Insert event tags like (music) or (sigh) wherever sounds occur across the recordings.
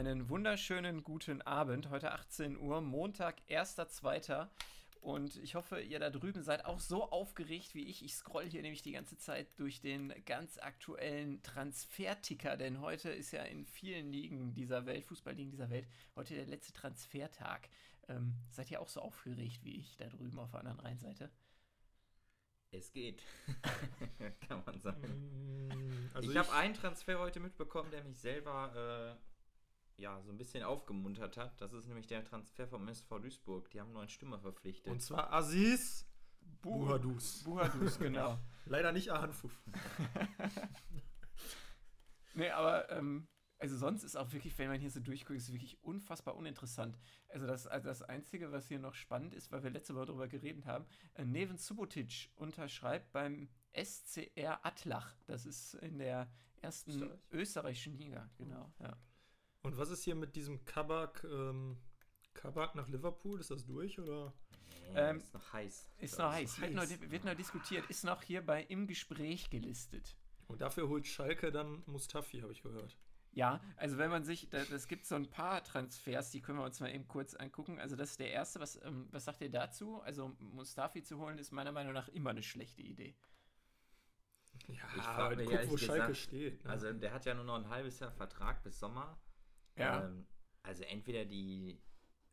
einen wunderschönen guten Abend. Heute 18 Uhr, Montag, 1.2. Und ich hoffe, ihr da drüben seid auch so aufgeregt wie ich. Ich scroll hier nämlich die ganze Zeit durch den ganz aktuellen Transferticker, denn heute ist ja in vielen Ligen dieser Welt, Fußballligen dieser Welt, heute der letzte Transfertag. Ähm, seid ihr auch so aufgeregt wie ich da drüben auf der anderen Rheinseite? Es geht, (laughs) kann man sagen. Mm, Also ich habe einen Transfer heute mitbekommen, der mich selber äh, ja, so ein bisschen aufgemuntert hat. Das ist nämlich der Transfer vom SV Duisburg. Die haben einen neuen Stürmer verpflichtet. Und zwar Aziz Buhadus. Buhadus, (laughs) genau. Leider nicht Ahanfuf. (laughs) Nee, aber ähm, also sonst ist auch wirklich, wenn man hier so durchguckt, ist es wirklich unfassbar uninteressant. Also das, also das Einzige, was hier noch spannend ist, weil wir letzte Woche darüber geredet haben, äh, Neven Subotic unterschreibt beim SCR Atlach. Das ist in der ersten Österreich? österreichischen Liga, genau. Ja. Und was ist hier mit diesem Kabak, ähm, Kabak nach Liverpool? Ist das durch oder? Nee, Ähm, ist noch heiß. Ist noch ich. heiß, wird noch, wird noch diskutiert, ist noch hier bei im Gespräch gelistet. Und dafür holt Schalke dann Mustafi, habe ich gehört. Ja, also wenn man sich, es gibt so ein paar Transfers, die können wir uns mal eben kurz angucken. Also das ist der erste, was, ähm, was sagt ihr dazu? Also Mustafi zu holen, ist meiner Meinung nach immer eine schlechte Idee. Ja, Ich frag mich guck, wo ehrlich Schalke gesagt, steht. Ne? Also der hat ja nur noch ein halbes Jahr Vertrag bis Sommer. Ja. Ähm, also entweder die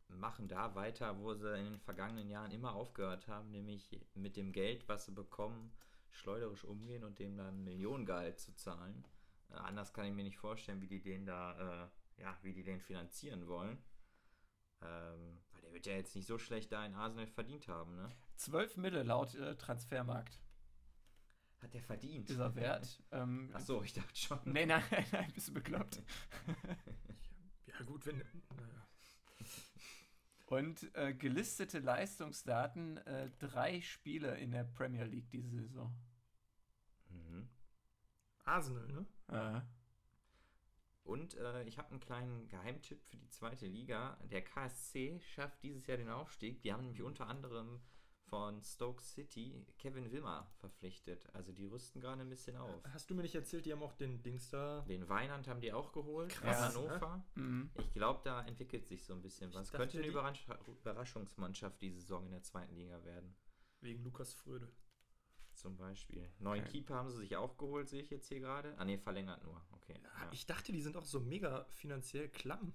machen da weiter, wo sie in den vergangenen Jahren immer aufgehört haben, nämlich mit dem Geld, was sie bekommen, schleuderisch umgehen und dem dann Millionengehalt zu zahlen. Äh, anders kann ich mir nicht vorstellen, wie die den da, äh, ja, wie die den finanzieren wollen. Ähm, weil der wird ja jetzt nicht so schlecht da in Arsenal verdient haben, ne? 12 Mille laut äh, Transfermarkt Hat der verdient? ist er wert. ähm, Ach so, ich dachte schon. Nee, nein, (laughs) nein, nein, bist du bekloppt. ja, gut, wenn. Naja. Und äh, gelistete Leistungsdaten, äh, drei Spiele in der Premier League diese Saison. Mhm. Arsenal, ne? Äh, Und äh, ich habe einen kleinen Geheimtipp für die zweite Liga. Der KSC schafft dieses Jahr den Aufstieg. Die haben nämlich unter anderem von Stoke City Kevin Wimmer verpflichtet. Also die rüsten gerade ein bisschen auf. Hast du mir nicht erzählt, die haben auch den Dings da. Den Weinand haben die auch geholt Krass, Hannover. mhm. Ich glaube, da entwickelt sich so ein bisschen was. dachte, Könnte eine die- Überrasch Überraschungsmannschaft diese Saison in der zweiten Liga werden. Wegen Lukas Fröde. Zum Beispiel. Neuen Okay. Keeper haben sie sich auch geholt, sehe ich jetzt hier gerade. Ah, ne, verlängert nur. Okay. Ja. Ich dachte, die sind auch so mega finanziell klamm.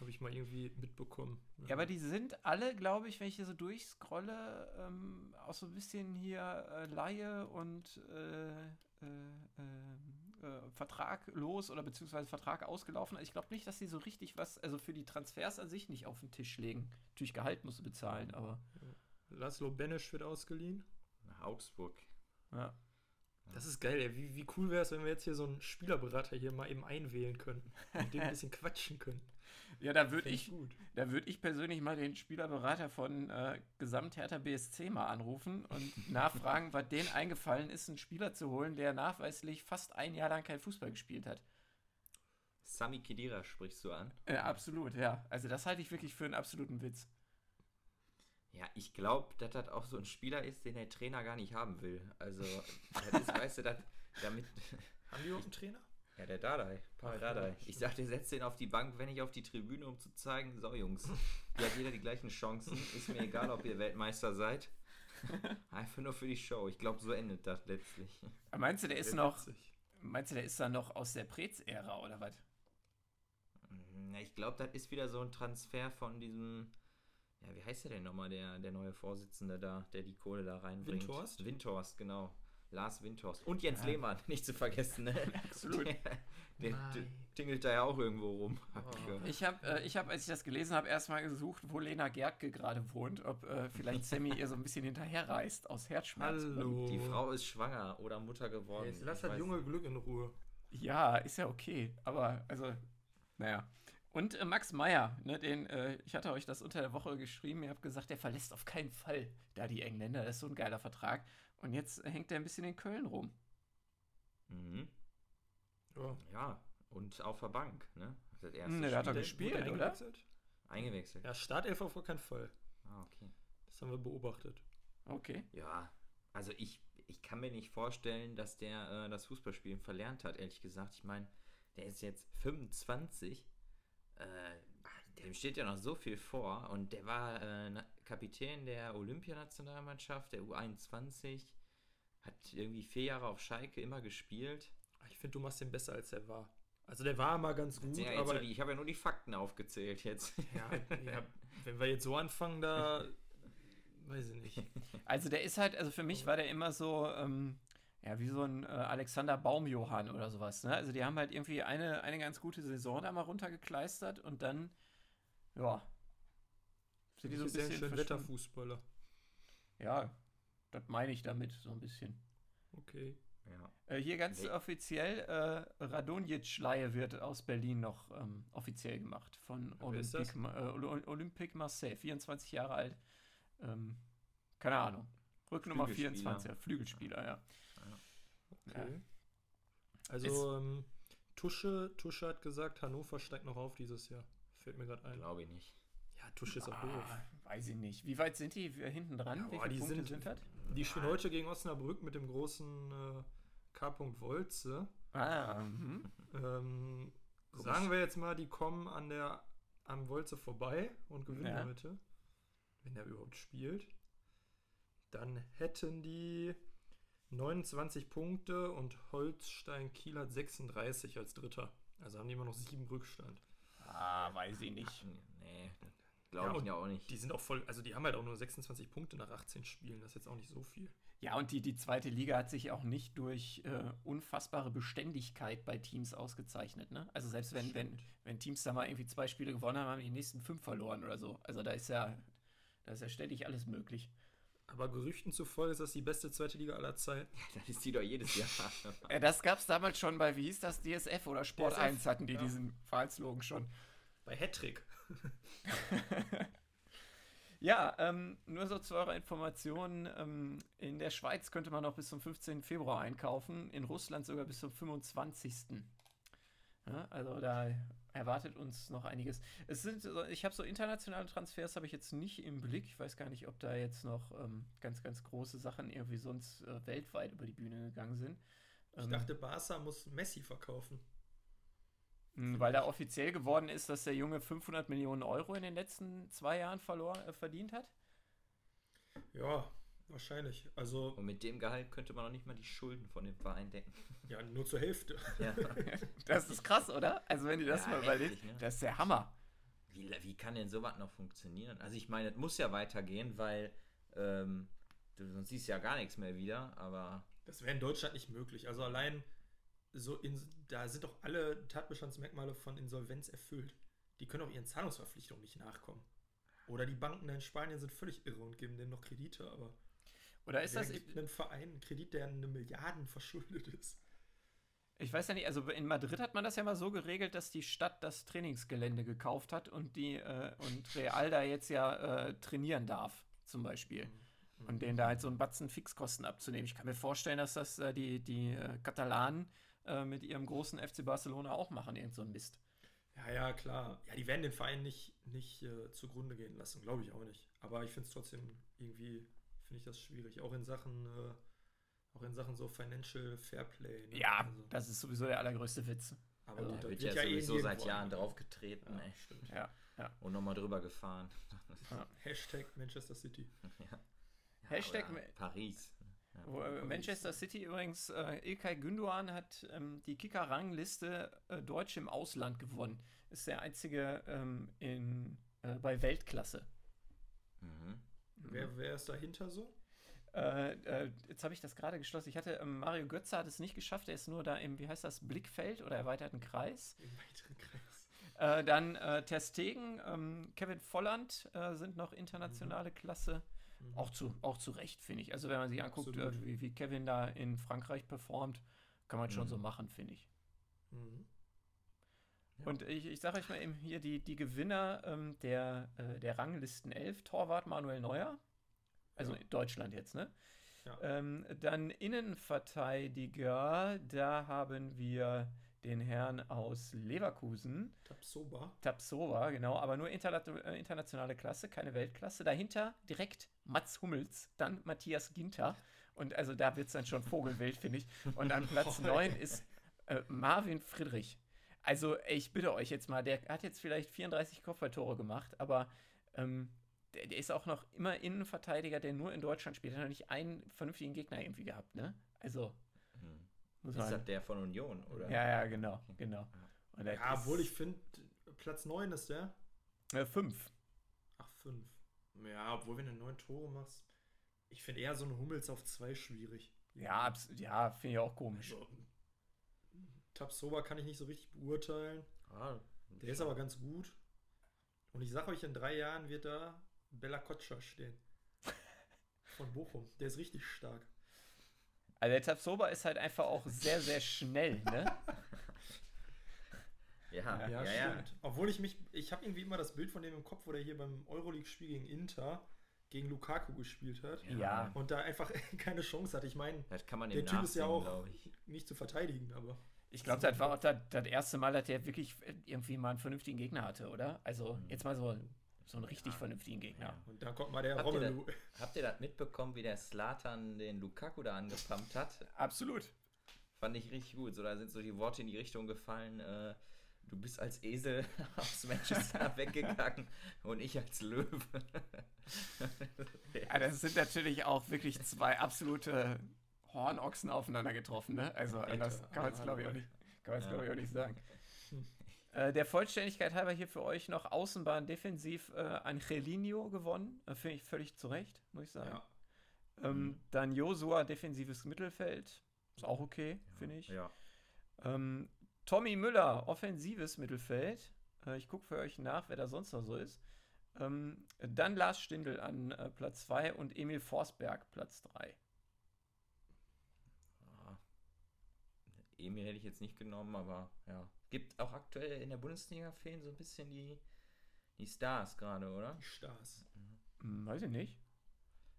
Habe ich mal irgendwie mitbekommen. Ja, aber die sind alle, glaube ich, wenn ich hier so durchscrolle, ähm, auch so ein bisschen hier äh, Laie und äh, äh, äh, äh, Vertrag los oder beziehungsweise Vertrag ausgelaufen. Also ich glaube nicht, dass sie so richtig was, also für die Transfers an sich nicht auf den Tisch legen. Natürlich Gehalt musst du bezahlen, aber Laszlo Benesch wird ausgeliehen. Nach Augsburg. ja. Das ist geil, ey. Wie, wie cool wäre es, wenn wir jetzt hier so einen Spielerberater hier mal eben einwählen könnten. Mit dem ein bisschen quatschen können. (laughs) Ja, da würde ich, gut. da würde ich persönlich mal den Spielerberater von äh, Gesamthertha BSC mal anrufen und (laughs) nachfragen, was denen eingefallen ist, einen Spieler zu holen, der nachweislich fast ein Jahr lang kein Fußball gespielt hat. Sami Khedira sprichst du an. Ja, absolut, ja. Also das halte ich wirklich für einen absoluten Witz. Ja, ich glaube, dass das auch so ein Spieler ist, den der Trainer gar nicht haben will. Also, das ist, weißt du, das, damit. (laughs) Haben die überhaupt einen Trainer? Ja, der Dadai, Paul Dadai. Ich sag, der setzt den auf die Bank, wenn nicht auf die Tribüne, um zu zeigen, so Jungs, hier hat jeder die gleichen Chancen. Ist mir egal, ob ihr Weltmeister seid. (laughs) Einfach nur für die Show. Ich glaube, so endet das letztlich. Aber Meinst du, der ist noch, meinst du, der ist dann noch aus der Prez-Ära oder was? Na, ich glaube, das ist wieder so ein Transfer von diesem. Ja, wie heißt der denn nochmal, der, der neue Vorsitzende da, der die Kohle da reinbringt? Windhorst? Windhorst, genau. Lars Windhorst. Und Jens Ja. Lehmann, (laughs) nicht zu vergessen, ne? (laughs) Absolut. Der, der tingelt da ja auch irgendwo rum. Oh. Ich habe, äh, ich hab, als ich das gelesen habe, erstmal gesucht, wo Lena Gerke gerade wohnt, ob äh, vielleicht Sammy (laughs) ihr so ein bisschen hinterherreist aus Herzschmerz. Hallo. Die Frau ist schwanger oder Mutter geworden. Jetzt lass das junge Glück in Ruhe. Ja, ist ja okay, aber also, naja. Und äh, Max Meyer, ne, den, äh, ich hatte euch das unter der Woche geschrieben, ihr habt gesagt, der verlässt auf keinen Fall da die Engländer, das ist so ein geiler Vertrag. Und jetzt hängt er ein bisschen in Köln rum. Mhm. Ja. Ja, und auf der Bank, ne? Das erste Ne, der hat doch Spiel gespielt, oder? eingewechselt? eingewechselt. Ja, Startelf auf keinen Fall. Ah, okay. Das haben wir beobachtet. Okay. Ja, also ich, ich kann mir nicht vorstellen, dass der äh, das Fußballspielen verlernt hat, ehrlich gesagt. Ich meine, der ist jetzt 25. Äh, dem steht ja noch so viel vor und der war äh, Kapitän der Olympianationalmannschaft, der U21, hat irgendwie vier Jahre auf Schalke immer gespielt. Ich finde, du machst den besser, als er war. Also der war mal ganz gut, ja aber die, ich habe ja nur die Fakten aufgezählt jetzt. (laughs) ja, ja, (laughs) wenn wir jetzt so anfangen, da (laughs) weiß ich nicht. Also der ist halt, also für mich war der immer so, ähm, ja, wie so ein äh, Alexander Baumjohann oder sowas. Ne? Also die haben halt irgendwie eine, eine ganz gute Saison da mal runtergekleistert und dann, ja, sind die so ein ja bisschen schön. Wetterfußballer. Ja, das meine ich damit so ein bisschen. Okay. ja. Äh, hier ganz Nee. offiziell, äh, Radonjic-Leihe wird aus Berlin noch ähm, offiziell gemacht von Ja, wer? Olympique, äh, Ol- Olympique Marseille, 24 Jahre alt. Ähm, keine Ahnung. Rücknummer Flügelspieler. 24, ja, Flügelspieler, ja. okay. Also, ähm, Tusche, Tusche hat gesagt, Hannover steigt noch auf dieses Jahr. Fällt mir gerade ein. Glaube ich nicht. Ja, Tusche ist auch doof. Ah, weiß ich nicht. Wie weit sind die Wir hinten dran? Ja, Wie boah, viele die Punkte sind- sind das? Die spielen heute gegen Osnabrück mit dem großen äh, K. Wolze. Ah, mhm. Ähm, sagen wir jetzt mal, die kommen an der am Wolze vorbei und gewinnen Ja. heute. Wenn der überhaupt spielt. Dann hätten die 29 Punkte und Holstein Kiel hat 36 als Dritter. Also haben die immer noch sieben Rückstand. Ah, weiß ich nicht. Nee, Ja, glaube ich ja auch nicht. Die sind auch voll, also die haben halt auch nur 26 Punkte nach 18 Spielen. Das ist jetzt auch nicht so viel. Ja, und die, die zweite Liga hat sich auch nicht durch äh, unfassbare Beständigkeit bei Teams ausgezeichnet. Ne? Also selbst wenn, wenn, wenn Teams da mal irgendwie zwei Spiele gewonnen haben, haben die nächsten fünf verloren oder so. Also da ist ja, da ist ja ständig alles möglich. Aber Gerüchten zufolge ist das die beste zweite Liga aller Zeiten. Dann ist die doch jedes Jahr. (laughs) Äh, das gab es damals schon bei, wie hieß das, DSF oder Sport DSF, 1 hatten die ja. diesen Vereinslogan schon. Bei Hattrick. (laughs) Ja, ähm, nur so zu eurer Information. Ähm, in der Schweiz könnte man noch bis zum 15. Februar einkaufen, in Russland sogar bis zum 25. Ja, also da erwartet uns noch einiges. Es sind, ich habe so internationale Transfers habe ich jetzt nicht im Blick. Ich weiß gar nicht, ob da jetzt noch ähm, ganz, ganz große Sachen irgendwie sonst äh, weltweit über die Bühne gegangen sind. Ich Ähm, dachte, Barca muss Messi verkaufen. mh, weil da offiziell geworden ist, dass der Junge 500 Millionen Euro in den letzten zwei Jahren verlor, äh, verdient hat. Ja, wahrscheinlich. Also, Und mit dem Gehalt könnte man noch nicht mal die Schulden von dem Verein decken. ja, nur zur Hälfte. Ja. (laughs) Das ist krass, oder? Also wenn du das Ja, mal heftig, überlegst, ne? das ist der Hammer. Wie, wie kann denn sowas noch funktionieren? Also ich meine, es muss ja weitergehen, weil ähm, du sonst siehst ja gar nichts mehr wieder, aber Das wäre in Deutschland nicht möglich. Also allein so in, da sind doch alle Tatbestandsmerkmale von Insolvenz erfüllt. Die können auch ihren Zahlungsverpflichtungen nicht nachkommen. Oder die Banken da in Spanien sind völlig irre und geben denen noch Kredite, aber Oder ist wer das, gibt einem Verein einen Kredit, der eine Milliarden verschuldet ist? ich weiß ja nicht, also in Madrid hat man das ja mal so geregelt, dass die Stadt das Trainingsgelände gekauft hat und die äh, und Real da jetzt ja äh, trainieren darf, zum Beispiel. Und denen da halt so einen Batzen Fixkosten abzunehmen. Ich kann mir vorstellen, dass das äh, die, die äh, Katalanen äh, mit ihrem großen FC Barcelona auch machen, irgend so ein Mist. Ja, ja, klar. Ja, die werden den Verein nicht, nicht äh, zugrunde gehen lassen, glaube ich auch nicht. Aber ich finde es trotzdem irgendwie, finde ich das schwierig. Auch in Sachen, äh, auch in Sachen so Financial Fairplay. ne? Ja, Also, das ist sowieso der allergrößte Witz. aber also, gut, da wird ja, eh sowieso seit Jahren draufgetreten Ja, ey. stimmt. Ja. und nochmal drüber gefahren. (laughs) Hashtag Manchester City. (laughs) ja. Hashtag Ma- Paris. Ja, Wo, äh. Manchester City übrigens, äh, Ilkay Gündoğan hat ähm, die Kicker-Rangliste äh, Deutsch im Ausland gewonnen. Ist der einzige ähm, in, äh, bei Weltklasse. Mhm. Wer, wer ist dahinter so? Äh, äh, jetzt habe ich das gerade geschlossen. Ich hatte, ähm, Mario Götze hat es nicht geschafft. Er ist nur da im, wie heißt das, Blickfeld oder erweiterten Kreis. Im weiteren Kreis. Äh, dann äh, Ter Stegen, ähm, Kevin Volland äh, sind noch internationale Klasse. Mhm. Auch zu, auch zu Recht, finde ich. Also wenn man sich anguckt, äh, wie, wie Kevin da in Frankreich performt, kann man schon Mhm. so machen, finde ich. Mhm. Ja. Und ich, ich sage euch mal eben hier die, die Gewinner ähm, der, äh, der Ranglisten 11, Torwart Manuel Neuer, also Ja. Deutschland jetzt, ne? Ja. Ähm, dann Innenverteidiger, da haben wir den Herrn aus Leverkusen, Tapsoba. Tapsova, genau, aber nur äh, internationale Klasse, keine Weltklasse. Dahinter direkt Mats Hummels, dann Matthias Ginter. Und also da wird es dann schon Vogelwild, finde ich. Und an (laughs) Platz 9 ist äh, Marvin Friedrich. Also, ich bitte euch jetzt mal, der hat jetzt vielleicht 34 Kopfballtore gemacht, aber ähm, der, der, ist auch noch immer Innenverteidiger, der nur in Deutschland spielt. Er hat noch nicht einen vernünftigen Gegner irgendwie gehabt, ne? Also. Hm. Muss ist das der von Union, oder? Ja, ja, genau, genau. ja, obwohl ich finde, Platz 9 ist der. Äh, 5. Ach, 5. Ja, obwohl, wenn du neun Tore machst, ich finde eher so ein Hummels auf 2 schwierig. Ja, ja finde ich auch komisch. Also, Tabsoba kann ich nicht so richtig beurteilen. Ah, der ist aber ganz gut. Und ich sage euch, in drei Jahren wird da Bella Kotscha stehen. Von Bochum. Der ist richtig stark. Also der Tabsoba ist halt einfach auch sehr, sehr schnell, ne? (laughs) ja, ja, ja, stimmt. Ja. Obwohl ich mich, ich habe irgendwie immer das Bild von dem im Kopf, wo der hier beim Euroleague-Spiel gegen Inter gegen Lukaku gespielt hat. Ja. Und da einfach (laughs) keine Chance hat. Ich meine, der Typ ist ja auch nicht zu verteidigen, aber. Ich glaube, das war auch das, das, erste Mal, dass der wirklich irgendwie mal einen vernünftigen Gegner hatte, oder? Also mhm. jetzt mal so, so einen richtig ja. vernünftigen Gegner. Ja. Und dann kommt mal der habt Romelu. Ihr das, habt ihr das mitbekommen, wie der Slatan den Lukaku da angepumpt hat? Absolut. Fand ich richtig gut. So, da sind so die Worte in die Richtung gefallen, äh, du bist als Esel (laughs) aus Manchester (laughs) weggegangen und ich als Löwe. ja, das sind natürlich auch wirklich zwei absolute Hornochsen aufeinander getroffen, ne? Also anders kann man es glaube ich auch nicht, kann ja. glaube ich auch nicht sagen. (laughs) Äh, der Vollständigkeit halber hier für euch noch Außenbahn defensiv äh, Angelino gewonnen. Äh, Finde ich völlig zurecht, muss ich sagen. Ja. Ähm, mhm. Dann Josua defensives Mittelfeld. Ist auch okay, ja. finde ich. Ja. Ähm, Tommy Müller, offensives Mittelfeld. Äh, ich gucke für euch nach, wer da sonst noch so ist. Ähm, dann Lars Stindl an Platz 2 und Emil Forsberg Platz 3. Emil hätte ich jetzt nicht genommen, aber ja. Gibt auch aktuell in der Bundesliga fehlen so ein bisschen die, die Stars gerade, oder? Die Stars. Mhm. Weiß ich nicht.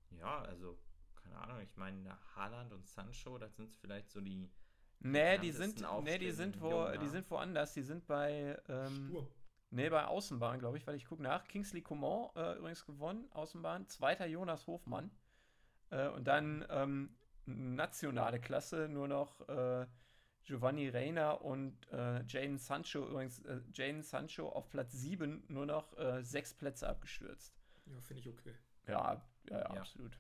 Ja, also, keine Ahnung, ich meine, Haaland und Sancho, das sind vielleicht so die. Nee, die sind, nee, die sind wo, die sind woanders, die sind bei. Ähm, Sturm. Nee, bei Außenbahn, glaube ich, weil ich gucke nach. Kingsley Coman äh, übrigens gewonnen, Außenbahn. Zweiter Jonas Hofmann. Äh, und dann ähm, nationale Klasse nur noch äh, Giovanni Reina und äh, Jaden Sancho, übrigens äh, Jaden Sancho auf Platz 7 nur noch äh, sechs Plätze abgestürzt. Ja, finde ich okay. Ja, ja, ja, ja. absolut.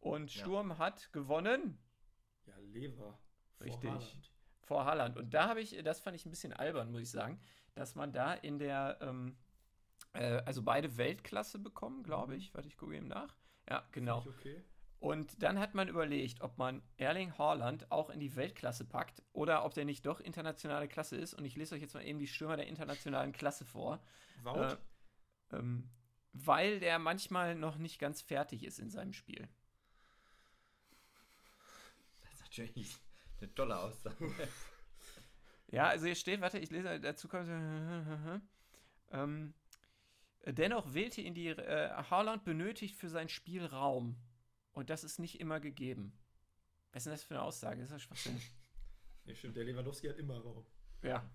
Und Sturm ja. hat gewonnen. Ja, Lever. Richtig. Haaland. Vor Haaland. Und da habe ich, das fand ich ein bisschen albern, muss ich sagen, dass man da in der, ähm, äh, also beide Weltklasse bekommen, glaube mhm. ich. Warte, ich gucke eben nach. Ja, genau. Finde ich okay. Und dann hat man überlegt, ob man Erling Haaland auch in die Weltklasse packt oder ob der nicht doch internationale Klasse ist. Und ich lese euch jetzt mal eben die Stürmer der internationalen Klasse vor. Äh, ähm, weil der manchmal noch nicht ganz fertig ist in seinem Spiel. Das ist natürlich eine tolle Aussage. ja, also hier steht, warte, ich lese dazu kommt. ähm, dennoch wählte ihn die äh, Haaland benötigt für sein Spiel Raum. Und das ist nicht immer gegeben. Was ist denn das für eine Aussage? Das ist ja Schwachsinn. (laughs) ja, stimmt. Der Lewandowski hat immer Raum. Ja.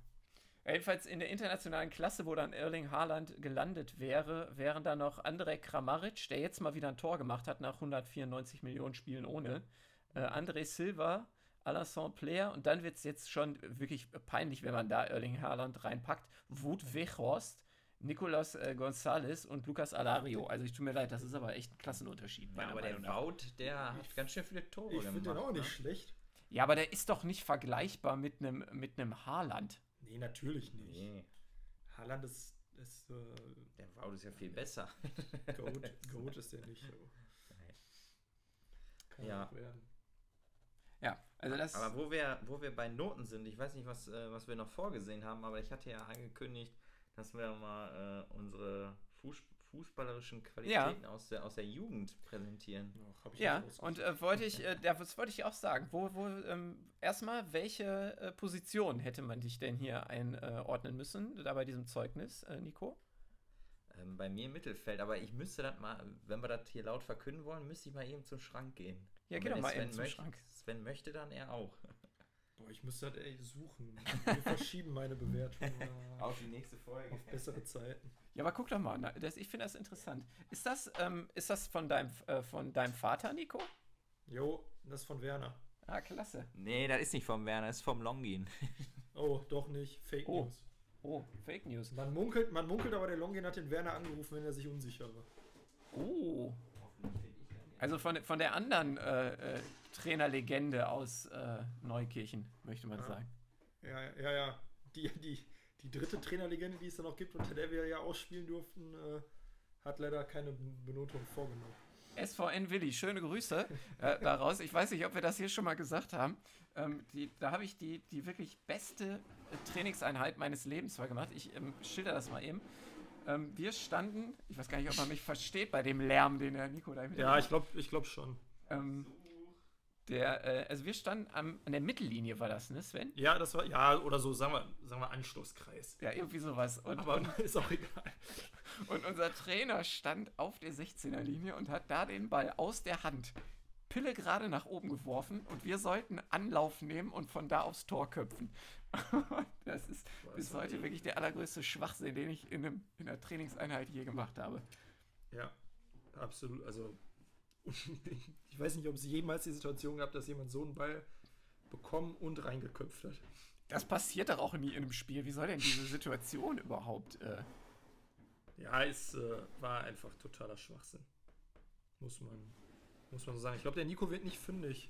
Jedenfalls in der internationalen Klasse, wo dann Erling Haaland gelandet wäre, wären da noch Andrej Kramaric, der jetzt mal wieder ein Tor gemacht hat nach 194 Millionen Spielen ohne. Äh, André Silva, Alassane Player und dann wird es jetzt schon wirklich peinlich, wenn man da Erling Haaland reinpackt. Wout Weghorst, Nicolas äh, González und Lucas Alario. Also ich tue mir leid, das ist aber echt ein Klassenunterschied. Ja, aber der Wout, der hat ganz schön viele Tore ich gemacht. Ich finde den auch nicht ne? schlecht. Ja, aber der ist doch nicht vergleichbar mit einem mit Haaland. Nee, natürlich nicht. Nee. Haaland ist, ist äh, der Wout ist ja viel besser. (laughs) Goat, (laughs) Goat ist der nicht. So. Kann ja. werden. Ja, also das. Aber wo wir, wo wir bei Noten sind, ich weiß nicht, was, äh, was wir noch vorgesehen haben, aber ich hatte ja angekündigt, dass wir mal äh, unsere Fuß fußballerischen Qualitäten ja. aus, der, aus der Jugend präsentieren. Ach, ja, und äh, wollte ich, äh, das wollte ich auch sagen. Wo, wo ähm, erstmal, welche äh, Position hätte man dich denn hier einordnen müssen, da bei diesem Zeugnis, äh, Nico? Ähm, bei mir im Mittelfeld, aber ich müsste das mal, wenn wir das hier laut verkünden wollen, müsste ich mal eben zum Schrank gehen. Ja, geh doch mal Sven eben zum Schrank. Sven möchte, dann er auch. Boah, ich müsste das ey suchen. Wir (laughs) verschieben meine Bewertung auf die nächste Folge. Auf bessere Zeiten. Ja, aber guck doch mal, das, ich finde das interessant. Ist das, ähm, ist das von, deinem, äh, von deinem Vater, Nico? Jo, das ist von Werner. Ah, klasse. Nee, das ist nicht vom Werner, das ist vom Longin. (laughs) Oh, doch nicht. Fake Oh. News. Oh, Fake News. Man munkelt, man munkelt aber, der Longin hat den Werner angerufen, wenn er sich unsicher war. Oh. Also von, von der anderen äh, äh, Trainerlegende aus äh, Neukirchen, möchte man Ja. sagen. Ja, ja, ja. Die, die, die dritte Trainerlegende, die es da noch gibt, unter der wir ja ausspielen durften, äh, hat leider keine Benotung vorgenommen. SVN Willi, schöne Grüße äh, daraus. Ich weiß nicht, ob wir das hier schon mal gesagt haben. Ähm, die, da habe ich die, die wirklich beste Trainingseinheit meines Lebens mal gemacht. Ich ähm, schilder das mal eben. Ähm, wir standen, ich weiß gar nicht, ob man mich versteht bei dem Lärm, den der Nico da im Ja, ich glaube ich glaub schon. ähm, der, äh, also wir standen am, an der Mittellinie, war das, ne, Sven? Ja, das war, ja, oder so, sagen wir, sagen wir Anschlusskreis. Ja, irgendwie sowas. Und, Aber und, (laughs) ist auch egal. und unser Trainer stand auf der 16er-Linie und hat da den Ball aus der Hand Pille gerade nach oben geworfen und wir sollten Anlauf nehmen und von da aufs Tor köpfen. (laughs) das ist bis heute wirklich der allergrößte Schwachsinn, den ich in, einem, in einer Trainingseinheit je gemacht habe. Ja, absolut. Also, (laughs) ich weiß nicht, ob es jemals die Situation gab, dass jemand so einen Ball bekommen und reingeköpft hat. Das passiert doch auch nie in einem Spiel. Wie soll denn diese Situation überhaupt? Äh, Ja, es äh, war einfach totaler Schwachsinn. Muss man, muss man so sagen. Ich glaube, der Nico wird nicht fündig.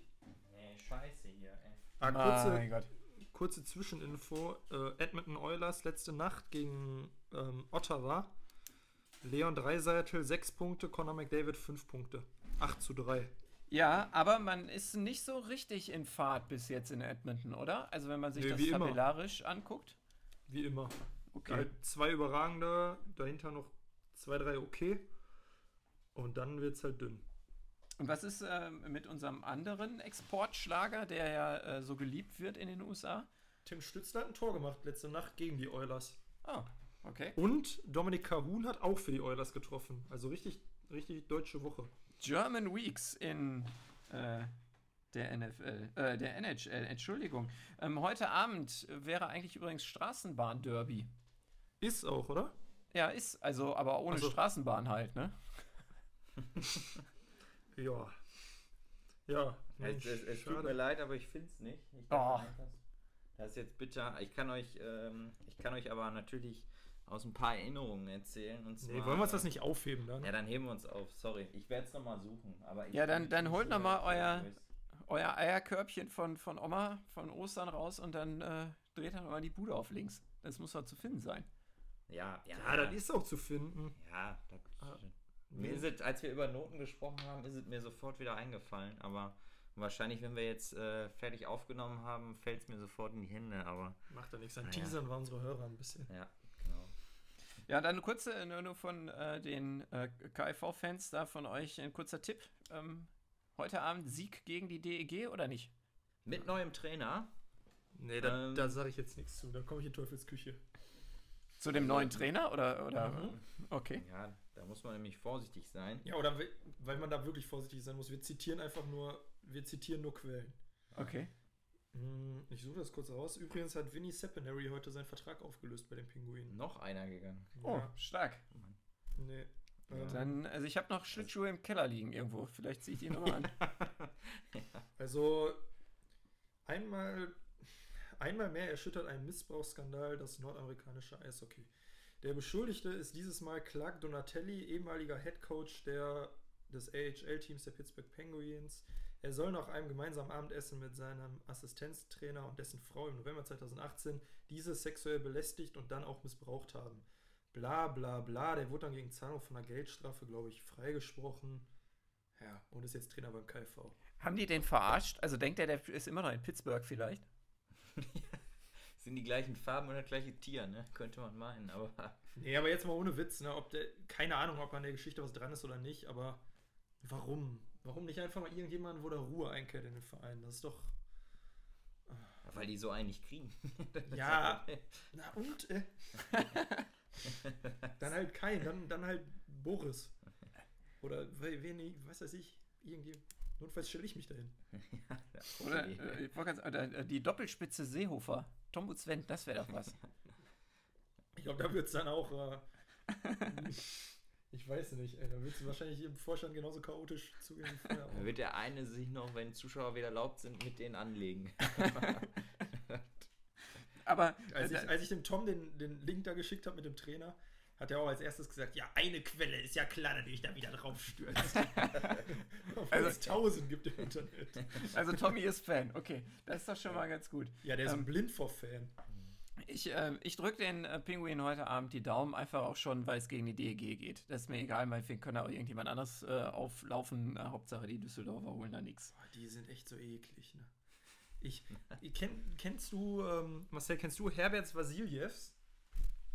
Nee, scheiße hier, ey. Ah, mein kurze, Gott. kurze Zwischeninfo. Äh, Edmonton Oilers letzte Nacht gegen ähm, Ottawa. Leon Dreiseitel 6 Punkte, Conor McDavid 5 Punkte. 8 zu 3. Ja, aber man ist nicht so richtig in Fahrt bis jetzt in Edmonton, oder? Also wenn man sich Nee, das wie immer. tabellarisch anguckt. Wie immer. Okay. Halt zwei überragende, dahinter noch zwei, drei okay. Und dann wird es halt dünn. Und was ist ähm, mit unserem anderen Exportschlager, der ja äh, so geliebt wird in den USA? Tim Stützler hat ein Tor gemacht letzte Nacht gegen die Oilers. Oh, okay. Und Dominik Kahun hat auch für die Oilers getroffen. Also richtig, richtig deutsche Woche. German Weeks in äh, der NFL, äh, der NHL, Entschuldigung. Ähm, heute Abend wäre eigentlich übrigens Straßenbahn-Derby. Ist auch, oder? Ja, ist, also, aber ohne Ach so. Straßenbahn halt, ne? (laughs) Ja. Ja. Es, Mensch, es, es tut schade. mir leid, aber ich finde es nicht. Ich Oh. dachte, das, das ist jetzt bitter. Ich kann euch, ähm, ich kann euch aber natürlich aus ein paar Erinnerungen erzählen. Und zwar, Nee, wollen wir uns das nicht aufheben dann? Ja, dann heben wir uns auf. Sorry, ich werde es nochmal suchen. Aber ich Ja, dann- dann holt noch sicher, mal dass euer-. Euer Eierkörbchen von, von Oma, von Ostern raus und dann äh, dreht er nochmal die Bude auf links. Das muss doch zu finden sein. Ja, ja, Ja, das ist auch zu finden. Ja, das, Ah. mir ist es, als wir über Noten gesprochen haben, ist es mir sofort wieder eingefallen. Aber wahrscheinlich, wenn wir jetzt äh, fertig aufgenommen haben, fällt es mir sofort in die Hände. Aber Macht ja nichts. Dann ja. teasern wir unsere Hörer ein bisschen. ja. Ja, dann eine kurze, nur, nur von äh, den äh, KIV-Fans da von euch ein kurzer Tipp. Ähm, heute Abend Sieg gegen die DEG oder nicht? Mit neuem Trainer. Nee, da, Ähm. da sage ich jetzt nichts zu. Da komme ich in Teufels Küche. Zu dem neuen Trainer oder? oder Mhm. Okay. Ja, da muss man nämlich vorsichtig sein. Ja, oder we- weil man da wirklich vorsichtig sein muss. Wir zitieren einfach nur, wir zitieren nur Quellen. Okay. Hm, Ich suche das kurz raus. Übrigens hat Vinny Seppinary heute seinen Vertrag aufgelöst bei den Pinguinen. Noch einer gegangen. Oh, Ja, stark. nee. Ähm, Dann, also ich habe noch Schlittschuhe im Keller liegen irgendwo. Vielleicht ziehe ich die nochmal an. (laughs) Also einmal, einmal mehr erschüttert ein Missbrauchsskandal das nordamerikanische Eishockey. Der Beschuldigte ist dieses Mal Clark Donatelli, ehemaliger Head Coach der, des AHL-Teams der Pittsburgh Penguins. Er soll nach einem gemeinsamen Abendessen mit seinem Assistenztrainer und dessen Frau im November 2018 diese sexuell belästigt und dann auch missbraucht haben. Bla bla bla. Der wurde dann gegen Zahlung von einer Geldstrafe, glaube ich, freigesprochen. Ja, und ist jetzt Trainer beim KV. Haben die den verarscht? Also denkt er, der ist immer noch in Pittsburgh vielleicht? (laughs) Sind die gleichen Farben und das gleiche Tier, ne? Könnte man meinen, aber Nee, aber jetzt mal ohne Witz, ne? Ob der, keine Ahnung, ob an der Geschichte was dran ist oder nicht, aber warum? Warum nicht einfach mal irgendjemanden, wo da Ruhe einkehrt in den Verein? Das ist doch. weil die so eigentlich kriegen. (laughs) Ja. Na und? Äh? (laughs) dann halt kein, dann, dann halt Boris. Oder we- wen, ich- was weiß ich, irgendwie. Notfalls stelle ich mich dahin. Oder äh, ich wollte ganz, oder, äh, die Doppelspitze Seehofer. Tom und Sven, das wäre doch was. Ich glaube, da wird es dann auch. Äh, (laughs) ich weiß nicht, ey, da wird es wahrscheinlich im Vorstand genauso chaotisch zugehen wie vorher. (laughs) Da auch. wird der eine sich noch, wenn Zuschauer wieder erlaubt sind, mit denen anlegen. (laughs) Aber Als ich, als ich dem Tom den, den Link da geschickt habe mit dem Trainer, hat er auch als erstes gesagt, ja, eine Quelle, ist ja klar, dass ich da wieder drauf stürzt. (laughs) Also- es tausend gibt im Internet. also Tommy ist Fan. Okay, das ist doch schon mal ganz gut. Ja, der ist Ähm, ein blind vor Fan. Ich, äh, ich drücke den äh, Pinguin heute Abend die Daumen, einfach auch schon, weil es gegen die DEG geht. Das ist mir egal, meinetwegen können auch irgendjemand anderes äh, auflaufen. Äh, Hauptsache die Düsseldorfer holen da nichts. Boah, die sind echt so eklig, ne? Ich, kenn, kennst du, ähm, Marcel, kennst du Herberts Vasiljevs?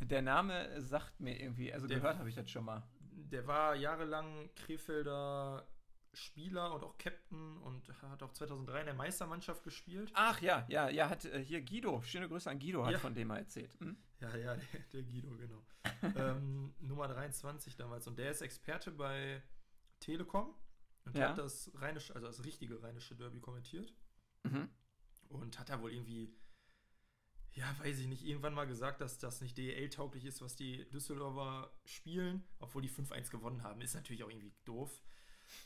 Der Name sagt mir irgendwie, also Der- gehört habe ich das schon mal. Der war jahrelang Krefelder Spieler und auch Captain und hat auch 2003 in der Meistermannschaft gespielt. Ach ja, ja, ja, hat äh, hier Guido, schöne Grüße an Guido, hat Ja. von dem mal erzählt. Hm? Ja, ja, der, der Guido, genau. (laughs) ähm, Nummer 23 damals. Und der ist Experte bei Telekom und Ja. hat das rheinische, also das richtige rheinische Derby kommentiert. Mhm. Und hat da wohl irgendwie, ja, weiß ich nicht, irgendwann mal gesagt, dass das nicht DEL-tauglich ist, was die Düsseldorfer spielen, obwohl die 5-1 gewonnen haben. Ist natürlich auch irgendwie doof.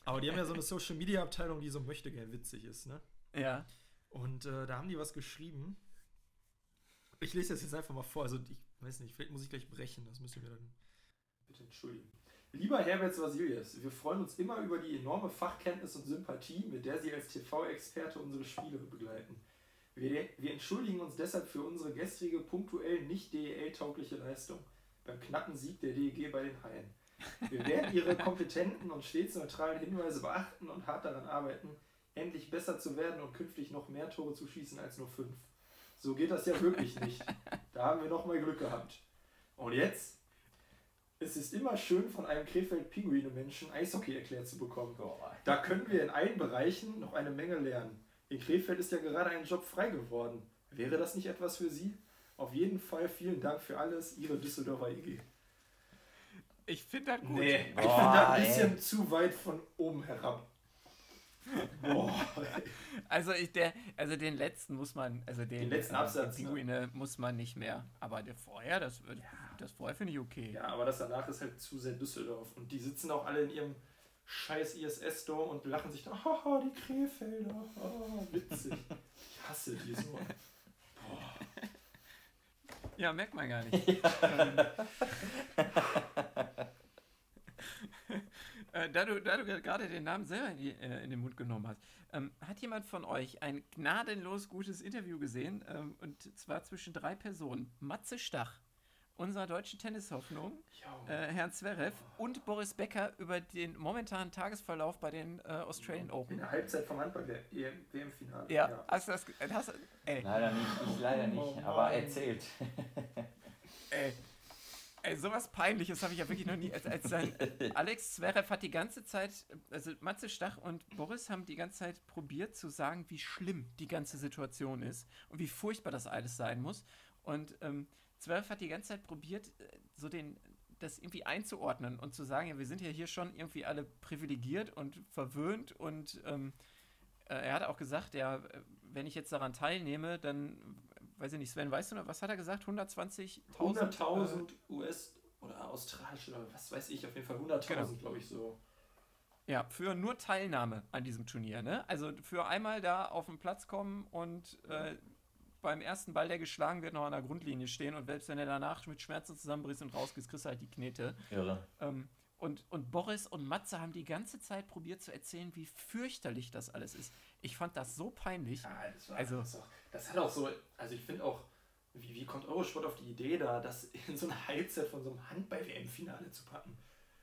Aber die haben ja so eine Social-Media-Abteilung, die so möchte gern witzig ist, ne? Ja. Und äh, da haben die was geschrieben. Ich lese das jetzt einfach mal vor. Also ich weiß nicht, vielleicht muss ich gleich brechen. Das müsst ihr mir dann bitte entschuldigen. Lieber Herbert Vasilius, wir freuen uns immer über die enorme Fachkenntnis und Sympathie, mit der Sie als TV-Experte unsere Spiele begleiten. Wir, wir entschuldigen uns deshalb für unsere gestrige, punktuell nicht DEL-taugliche Leistung beim knappen Sieg der DEG bei den Haien. Wir werden Ihre kompetenten und stets neutralen Hinweise beachten und hart daran arbeiten, endlich besser zu werden und künftig noch mehr Tore zu schießen als nur fünf. So geht das ja wirklich nicht. Da haben wir noch mal Glück gehabt. Und jetzt? Es ist immer schön, von einem Krefeld-Pinguine-Menschen Eishockey erklärt zu bekommen. Da können wir in allen Bereichen noch eine Menge lernen. In Krefeld ist ja gerade ein Job frei geworden. Wäre das nicht etwas für Sie? Auf jeden Fall vielen Dank für alles, Ihre Düsseldorfer EG. Ich finde das gut. Nee, ich finde das ein ey. bisschen zu weit von oben herab. Boah, ey. Also, ich, der, also den letzten muss man, also den, Den letzten äh, Absatz, die ne? Pinguine muss man nicht mehr. Aber der vorher, das, wird- das vorher finde ich okay. Ja, aber das danach ist halt zu sehr Düsseldorf. Und die sitzen auch alle in ihrem scheiß ISS-Dom und lachen sich da, haha, die Krefelder, ah, witzig. Ich hasse die so. Boah. Ja, merkt man gar nicht. (laughs) Ähm, äh, da, du, da du gerade den Namen selber in, die, äh, in den Mund genommen hast, ähm, hat jemand von euch ein gnadenlos gutes Interview gesehen? Ähm, und zwar zwischen drei Personen. Matze Stach, unserer deutschen Tennishoffnung, Ja, äh, Herrn Zverev und Boris Becker über den momentanen Tagesverlauf bei den äh, Australian in Open. der Halbzeit vom Handball-WM-Finale. Ja, hast du das, hast, ey, Leider nicht, ich leider nicht, Oh aber erzählt. Ey, ey, sowas Peinliches habe ich ja wirklich noch nie. Als, als sein, (laughs) Alex Zverev hat die ganze Zeit, also Matze Stach und Boris haben die ganze Zeit probiert zu sagen, wie schlimm die ganze Situation ist und wie furchtbar das alles sein muss. Und ähm, Zverev hat die ganze Zeit probiert, äh, so den das irgendwie einzuordnen und zu sagen, ja, wir sind ja hier schon irgendwie alle privilegiert und verwöhnt und ähm, äh, er hat auch gesagt, ja, äh, wenn ich jetzt daran teilnehme, dann, weiß ich nicht, Sven, weißt du noch, was hat er gesagt? 120.000? 100.000 US oder australische oder was weiß ich, auf jeden Fall 100.000, Genau. glaube ich so. Ja, für nur Teilnahme an diesem Turnier, ne? Also für einmal da auf den Platz kommen und äh, beim ersten Ball, der geschlagen wird, noch an der Grundlinie stehen und selbst wenn er danach mit Schmerzen zusammenbrichst und rausgehst, kriegst du halt die Knete. Irre. Ähm, und, und Boris und Matze haben die ganze Zeit probiert zu erzählen, wie fürchterlich das alles ist. Ich fand das so peinlich. Ja, das, war, Also- das, auch, das hat auch so, also ich finde auch, wie, wie kommt Eurosport auf die Idee da, das in so eine Halbzeit von so einem Handball-WM-Finale zu packen?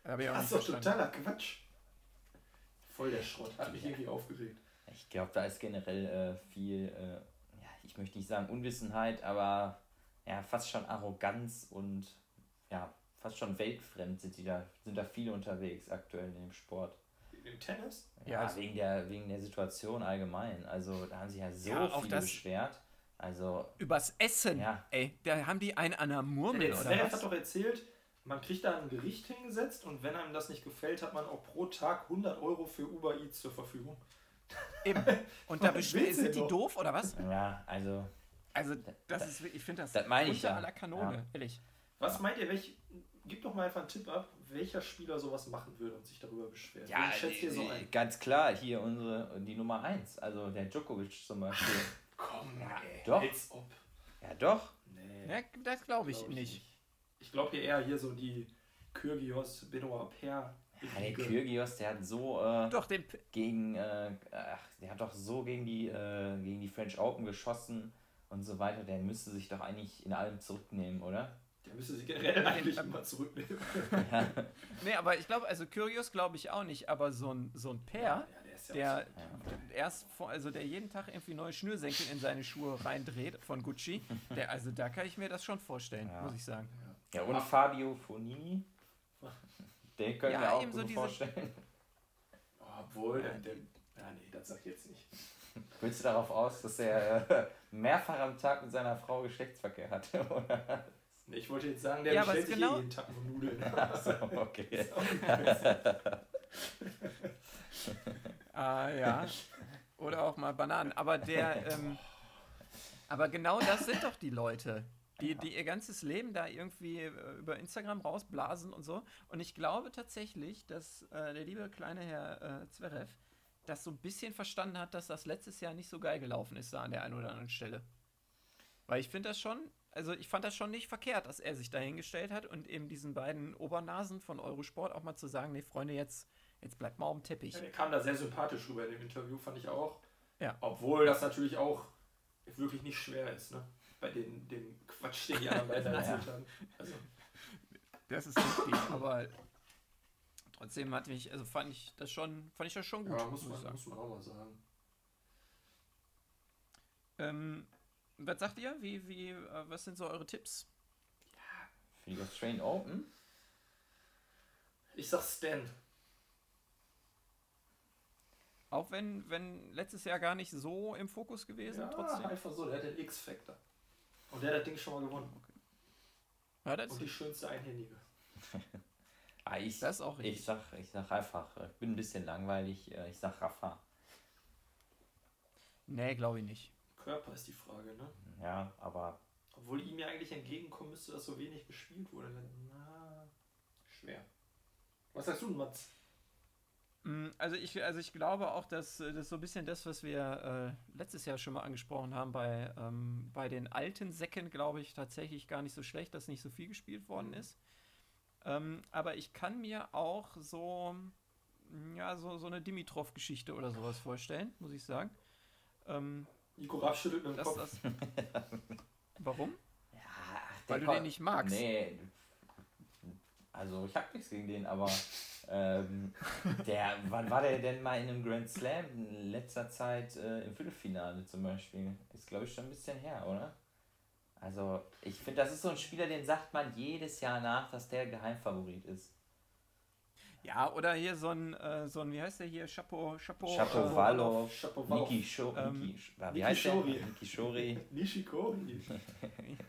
Das ist doch verstanden. totaler Quatsch. Voll der Schrott, hat mich irgendwie aufgeregt. Ich glaube, da ist generell äh, viel, äh, ja, ich möchte nicht sagen Unwissenheit, aber ja, fast schon Arroganz und ja, fast schon weltfremd sind die da, sind da viele unterwegs aktuell in dem Sport. Im Tennis? Ja, Ja, also- wegen, der, wegen der Situation allgemein. Also da haben sich ja so Ja, viele das- beschwert. Also, Übers Essen. Ja. Ey, da haben die einen an der Murmel Der oder was? hat doch erzählt, man kriegt da ein Gericht hingesetzt und wenn einem das nicht gefällt, hat man auch pro Tag 100 Euro für Uber Eats zur Verfügung. Eben. Und da Was beschwer- willst du sind die doof oder was? ja, also, Also, das ist wirklich, ich finde das, das meine ich unter ja. aller Kanone, Ja. ehrlich. Was meint ihr, welch, gib doch mal einfach einen Tipp ab, welcher Spieler sowas machen würde und sich darüber beschwert? ja, ihr so äh, ein? ganz klar, hier unsere, die Nummer 1, also der Djokovic zum Beispiel. Komm, ey, doch. als ob. Ja, doch. Nee. Ja, das glaube ich glaub nicht. Ich glaube hier eher hier so die Kyrgios, Benoit Per. Ja, der Kyrgios, der hat so äh, Doch, den, P- gegen, äh, ach, der hat doch so gegen die, äh, gegen die French Open geschossen und so weiter. Der müsste sich doch eigentlich in allem zurücknehmen, oder? Der müsste sich generell eigentlich immer zurücknehmen. ja. (laughs) nee, aber ich glaube, also Kyrios glaube ich auch nicht, aber so ein, so ein Pair, Ja, der ist ja der auch erst vor, also der jeden Tag irgendwie neue Schnürsenkel in seine Schuhe reindreht von Gucci, der, also da kann ich mir das schon vorstellen, Ja. muss ich sagen. ja, und Ach. Fabio Fonini. Den können Ja, wir auch eben so gut diese- vorstellen. so. Obwohl, der, der, ja, nee, das sag ich jetzt nicht. Willst du darauf aus, dass er äh, mehrfach am Tag mit seiner Frau Geschlechtsverkehr hatte? Oder? Ich wollte jetzt sagen, der Ja, bestellt es sich genau- eh jeden Tag Nudeln. (laughs) (laughs) Achso, (laughs) okay. Ah, ja. Oder auch mal Bananen. Aber der, ähm, aber genau das sind doch die Leute, die, die ihr ganzes Leben da irgendwie äh, über Instagram rausblasen und so. Und ich glaube tatsächlich, dass äh, der liebe kleine Herr äh, Zverev das so ein bisschen verstanden hat, dass das letztes Jahr nicht so geil gelaufen ist da an der einen oder anderen Stelle. Weil ich finde das schon, also ich fand das schon nicht verkehrt, dass er sich dahingestellt hat und eben diesen beiden Obernasen von Eurosport auch mal zu sagen, nee, Freunde, jetzt, jetzt bleibt mal auf dem Teppich. Ja, der kam da sehr sympathisch rüber in dem Interview, fand ich auch. Ja. Obwohl das natürlich auch wirklich nicht schwer ist, ne? Bei den, dem Quatsch, den die anderen weiter (laughs) erzählt haben. Also, Das ist richtig, aber trotzdem hat mich, also fand ich das schon, fand ich das schon gut, ja, muss man, muss man auch mal sagen. Ähm, was sagt ihr? Wie, wie, äh, was sind so eure Tipps? Für die Australian Open? Ich sag Stan. Auch wenn, wenn letztes Jahr gar nicht so im Fokus gewesen, Ja, trotzdem. einfach so, der hat den X-Factor. Und der hat das Ding schon mal gewonnen. Ja, das, Und die schönste Einhändige. (laughs) Ah, ich, Das ist auch richtig. Ich sag, ich sag einfach, ich bin ein bisschen langweilig, äh, ich sag Rafa. nee, glaube ich nicht. Körper ist die Frage, ne? Ja, aber Obwohl ihm ja eigentlich entgegenkommen müsste, dass so wenig gespielt wurde. Na, schwer. Was sagst du, Mats? Mm, Also ich, also ich glaube auch, dass äh, das so ein bisschen das, was wir äh, letztes Jahr schon mal angesprochen haben, bei, ähm, bei den alten Säcken, glaube ich, tatsächlich gar nicht so schlecht, dass nicht so viel gespielt worden Mhm. ist. Ähm, aber ich kann mir auch so, ja, so, so eine Dimitrov-Geschichte oder sowas vorstellen, muss ich sagen. Ähm, Nico Rapp schüttelt mit dem dass Kopf. das, (laughs) warum? ja, ach, Weil du den nicht magst. Nee. Also ich hab nichts gegen den, aber ähm, der, wann war der denn mal in einem Grand Slam in letzter Zeit äh, im Viertelfinale zum Beispiel? Ist glaube ich schon ein bisschen her, oder? Also ich finde, das ist so ein Spieler, den sagt man jedes Jahr nach, dass der Geheimfavorit ist. Ja, oder hier so ein, äh, so ein wie heißt der hier, Chapeau, Chapeau, Shapovalov, Shapovalov. Niki Sho Niki, Sch- wie Niki heißt der? Shori. Niki Shori. (laughs) Nishikori.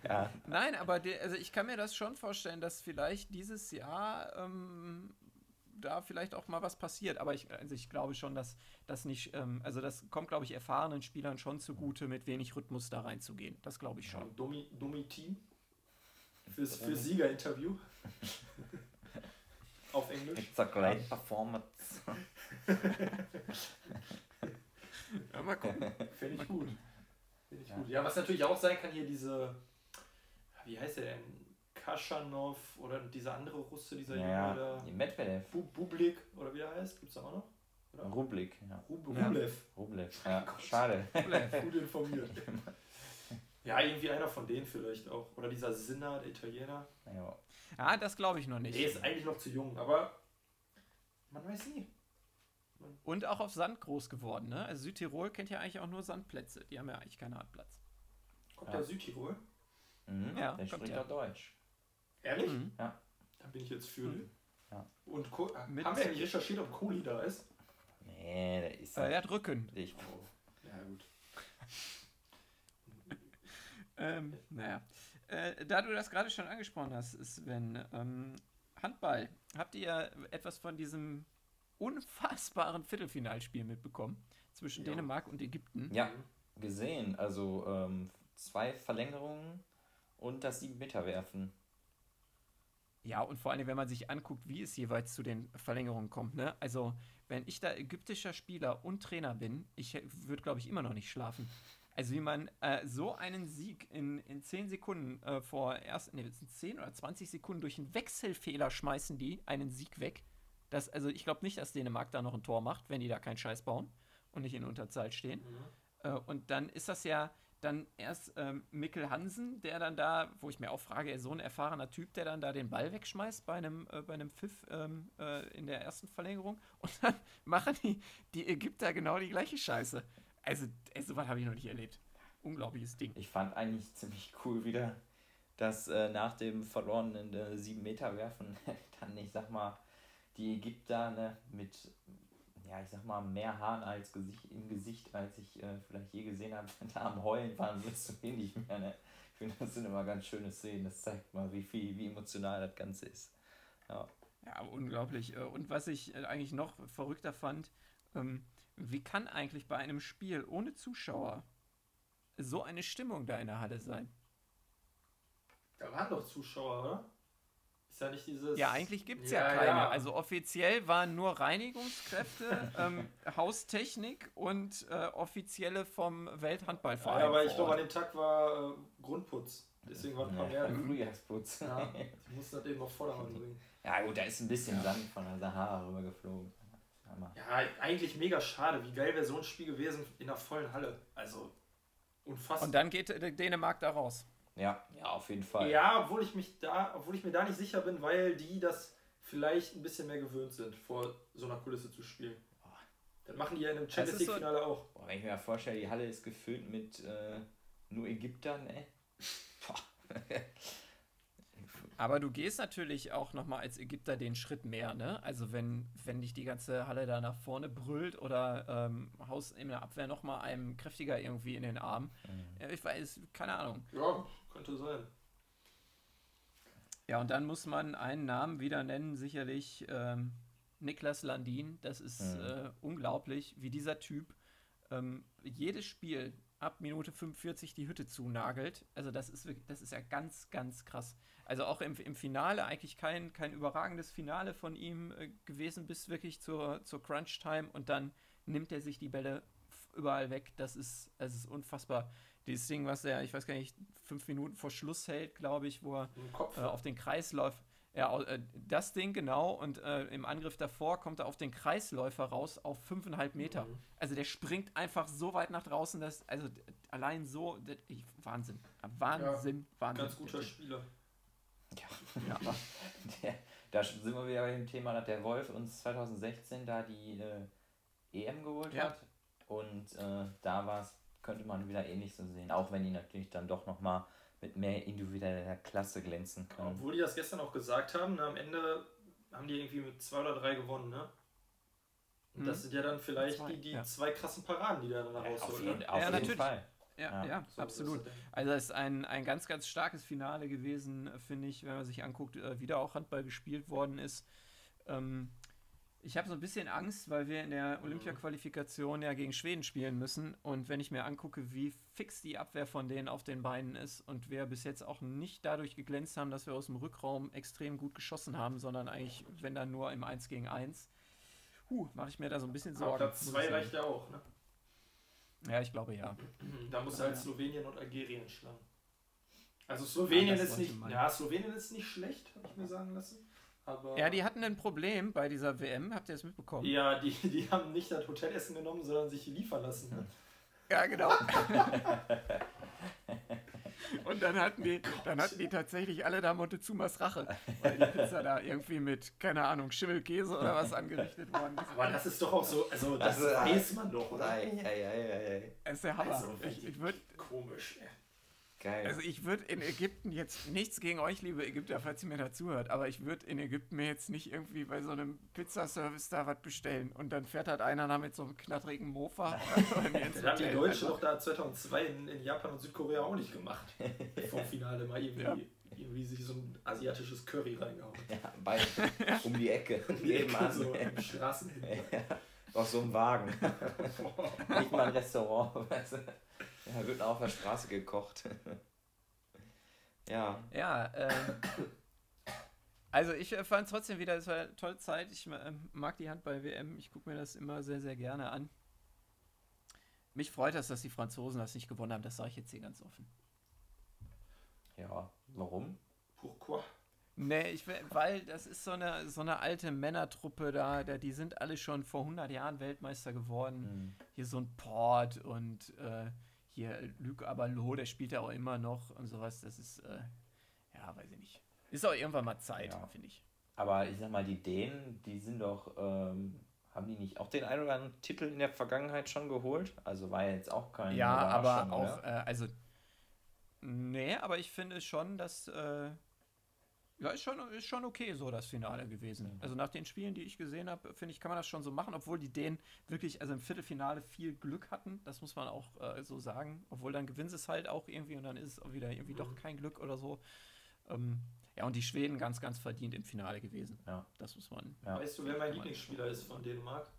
Ja, Nein, aber der, also ich kann mir das schon vorstellen, dass vielleicht dieses Jahr ähm, da vielleicht auch mal was passiert. Aber ich, also ich glaube schon, dass das nicht, ähm, also das kommt, glaube ich, erfahrenen Spielern schon zugute, mit wenig Rhythmus da reinzugehen. Das glaube ich schon. Domi Team. Fürs, für Siegerinterview. (laughs) Auf Englisch. it's a great performance. (laughs) Ja, mal gucken. Finde ich gut. Finde ich Ja. gut. Ja, was natürlich auch sein kann, hier diese. Wie heißt der denn? Kaschanov oder dieser andere Russe, dieser Ja, Junge da. Medvedev. Bu Bublik oder wie der heißt? Gibt es da auch noch? Oder? Rublik, ja. Rub Ja. Rublev. Rublev, (laughs) ja. Schade. (laughs) Gut informiert. ja, irgendwie einer von denen vielleicht auch. Oder dieser Sinner, der Italiener. Ja. Ja, das glaube ich noch nicht. Der ist eigentlich noch zu jung, aber man weiß nie. Und auch auf Sand groß geworden, ne? Also Südtirol kennt ja eigentlich auch nur Sandplätze. Die haben ja eigentlich keine Hartplatz. Kommt Ja. der Südtirol? Mhm, Ja, der kommt spricht ja. Deutsch. Ehrlich? Mhm. Da bin ich jetzt für. Mhm. Ja. Und Co Mit- haben wir eigentlich recherchiert, ob Kohli da ist? Nee, der ist Äh, er hat Rücken. ich, Oh. Ja, gut. (laughs) Ähm, naja. Äh, da du das gerade schon angesprochen hast, Sven, ähm, Handball. Habt ihr etwas von diesem unfassbaren Viertelfinalspiel mitbekommen? Zwischen Ja. Dänemark und Ägypten? Ja, gesehen. Also ähm, zwei Verlängerungen und das sieben Meter werfen. Ja, und vor allem, wenn man sich anguckt, wie es jeweils zu den Verlängerungen kommt. Ne? Also, wenn ich da ägyptischer Spieler und Trainer bin, ich würde, glaube ich, immer noch nicht schlafen. Also wie man äh, so einen Sieg in, in 10 Sekunden äh, vor erst, ne, 10 oder 20 Sekunden durch einen Wechselfehler schmeißen die einen Sieg weg. Das, also ich glaube nicht, dass Dänemark da noch ein Tor macht, wenn die da keinen Scheiß bauen und nicht in Unterzahl stehen. Mhm. Äh, und dann ist das ja dann erst ähm, Mikkel Hansen, der dann da, wo ich mir auch frage, er ist so ein erfahrener Typ, der dann da den Ball wegschmeißt bei einem, äh, bei einem Pfiff ähm, äh, in der ersten Verlängerung. Und dann (laughs) machen die, die Ägypter genau die gleiche Scheiße. Also, ey, sowas habe ich noch nicht erlebt. Unglaubliches Ding. Ich fand eigentlich ziemlich cool wieder, dass äh, nach dem verlorenen äh, 7-Meter-Werfen (laughs) dann, ich sag mal, die Ägypter ne, mit, ja, ich sag mal, mehr Haaren als Gesicht, im Gesicht, als ich äh, vielleicht je gesehen habe, (laughs) da am Heulen waren, du eh nicht mehr. Ne? Ich finde, das sind immer ganz schöne Szenen. Das zeigt mal, wie viel, wie emotional das Ganze ist. Ja. Ja, unglaublich. Äh, Und was ich äh, eigentlich noch verrückter fand, ähm, wie kann eigentlich bei einem Spiel ohne Zuschauer so eine Stimmung da in der Halle sein? Da waren doch Zuschauer, oder? Ist ja nicht dieses. Ja, eigentlich gibt es ja, Ja, keine. ja. Also offiziell waren nur Reinigungskräfte, (laughs) ähm, Haustechnik und äh, offizielle vom Welthandballverein. Ja, aber ich glaube, an dem Tag war äh, Grundputz. Deswegen waren ein paar mehr. (laughs) Frühjahrsputz. Ja, die mussten das eben auf Vordermann (laughs) bringen. Ja, gut, da ist ein bisschen Sand von der Sahara rübergeflogen. Hammer. Ja, eigentlich mega schade. Wie geil wäre so ein Spiel gewesen in einer vollen Halle. Also unfassbar. Und dann geht Dänemark da raus. Ja, ja, auf jeden Fall. Ja, obwohl ich mich da, obwohl ich mir da nicht sicher bin, weil die das vielleicht ein bisschen mehr gewöhnt sind, vor so einer Kulisse zu spielen. Das machen die ja in einem Champions ist so- League Finale auch. Boah, wenn ich mir mal vorstelle, die Halle ist gefüllt mit äh, nur Ägyptern, ey. Boah. (laughs) (laughs) Aber du gehst natürlich auch nochmal als Ägypter den Schritt mehr, ne? Also wenn, wenn dich die ganze Halle da nach vorne brüllt oder ähm, haust in der Abwehr nochmal einem kräftiger irgendwie in den Arm. Ja, ich weiß, keine Ahnung. Ja, könnte sein. Ja, und dann muss man einen Namen wieder nennen, sicherlich ähm, Niklas Landin. Das ist Mhm. äh, unglaublich, wie dieser Typ ähm, jedes Spiel ab Minute 45 die Hütte zunagelt. Also das ist wirklich, das ist ja ganz, ganz krass. Also auch im, im Finale eigentlich kein, kein überragendes Finale von ihm äh, gewesen, bis wirklich zur, zur Crunch-Time und dann nimmt er sich die Bälle überall weg. Das ist, es ist unfassbar. Dieses Ding, was er, ich weiß gar nicht, fünf Minuten vor Schluss hält, glaube ich, wo er äh, auf den Kreisläufer. Ja, äh, das Ding genau und äh, im Angriff davor kommt er auf den Kreisläufer raus auf 5,5 Meter. Mhm. Also der springt einfach so weit nach draußen, dass, also allein so, d- ich, Wahnsinn. Wahnsinn, Wahnsinn. Ganz guter Spieler. Ja, (laughs) ja. aber der, da sind wir wieder bei dem Thema, dass der Wolf uns 2016 da die äh, EM geholt Ja. hat. Und äh, da war's, könnte man wieder ähnlich so sehen. Auch wenn die natürlich dann doch nochmal mit mehr individueller Klasse glänzen können. Obwohl die das gestern auch gesagt haben, ne, am Ende haben die irgendwie mit zwei oder drei gewonnen, ne? Und Mhm. das sind ja dann vielleicht Zwei, die, die ja. zwei krassen Paraden, die da dann Ja, auf rausholen. jeden, ne? auf Ja, jeden natürlich. Fall. Ja, Ja, ja, So absolut. Also es ist ein, ein ganz, ganz starkes Finale gewesen, äh, finde ich, wenn man sich anguckt, äh, wie da auch Handball gespielt worden ist. Ähm, ich habe so ein bisschen Angst, weil wir in der Olympia-Qualifikation ja gegen Schweden spielen müssen. Und wenn ich mir angucke, wie fix die Abwehr von denen auf den Beinen ist und wir bis jetzt auch nicht dadurch geglänzt haben, dass wir aus dem Rückraum extrem gut geschossen haben, sondern eigentlich, wenn dann nur im 1 gegen 1, huh, mache ich mir da so ein bisschen Aber Sorgen. Platz muss 2 ich sagen. reicht ja auch, ne? Ja, ich glaube ja. Da muss Ja, halt ja. Slowenien und Algerien schlagen. Also Slowenien das ist nicht. Ja, Slowenien ist nicht schlecht, habe ich mir sagen lassen. Aber Ja, die hatten ein Problem bei dieser WM, habt ihr das mitbekommen? ja, die, die haben nicht das Hotelessen genommen, sondern sich liefern lassen. Ne? Ja, genau. (laughs) Und dann hatten die, dann hatten die tatsächlich alle da Montezumas Rache, weil die Pizza da irgendwie mit, keine Ahnung, Schimmelkäse oder was angerichtet worden ist. Aber das ist doch auch so, also das, Das weiß man doch, oder? Ei, ei, ei, ei. Das ist der Hammer. Also, ich ich würde Komisch. ey. Geil. also ich würd in Ägypten jetzt nichts gegen euch, liebe Ägypter, falls ihr mir dazuhört, aber ich würde in Ägypten mir jetzt nicht irgendwie bei so einem Pizzaservice da was bestellen und dann fährt halt einer da mit so einem knatterigen Mofa bei mir ins Das haben die. Deutschen doch da 2002 in, in Japan und Südkorea auch nicht gemacht. (laughs) Vom Finale mal irgendwie, Ja. irgendwie sich so ein asiatisches Curry reingehauen. ja, bei, (laughs) um die Ecke. Die (laughs) Ecke Nebenan. so im Straßenhändler. Auf so einem Wagen. Nicht mal ein Restaurant. Weißt du? Ja, wird auf der Straße gekocht. (laughs) ja. Ja, ähm, also ich äh, fand es trotzdem wieder, es war eine tolle Zeit. Ich ähm, mag die Handball-WM, ich gucke mir das immer sehr, sehr gerne an. Mich freut es, dass die Franzosen das nicht gewonnen haben, das sage ich jetzt hier ganz offen. Ja, warum? Pourquoi? Nee, ich, weil das ist so eine, so eine alte Männertruppe da, da, die sind alle schon vor 100 Jahren Weltmeister geworden. Hm. Hier so ein Port und äh, hier Luc Abalo, der spielt ja auch immer noch und sowas. Das ist, äh, ja, weiß ich nicht. Ist auch irgendwann mal Zeit, Ja. finde ich. Aber ich sag mal, die Dänen, die sind doch, ähm, haben die nicht auch den einen oder anderen Titel in der Vergangenheit schon geholt? Also war jetzt auch kein Ja, aber auch, äh, also, nee, aber ich finde schon, dass, äh, ja, ist schon, ist schon okay so das Finale gewesen. Mhm. Also nach den Spielen, die ich gesehen habe, finde ich, kann man das schon so machen, obwohl die Dänen wirklich, also im Viertelfinale viel Glück hatten, das muss man auch äh, so sagen. Obwohl dann gewinnen sie es halt auch irgendwie und dann ist es auch wieder irgendwie doch kein Glück oder so. Ähm, ja, und die Schweden ganz, ganz verdient im Finale gewesen. Ja. Das muss man. Ja. Weißt du, wer mein Lieblingsspieler ist von Dänemark?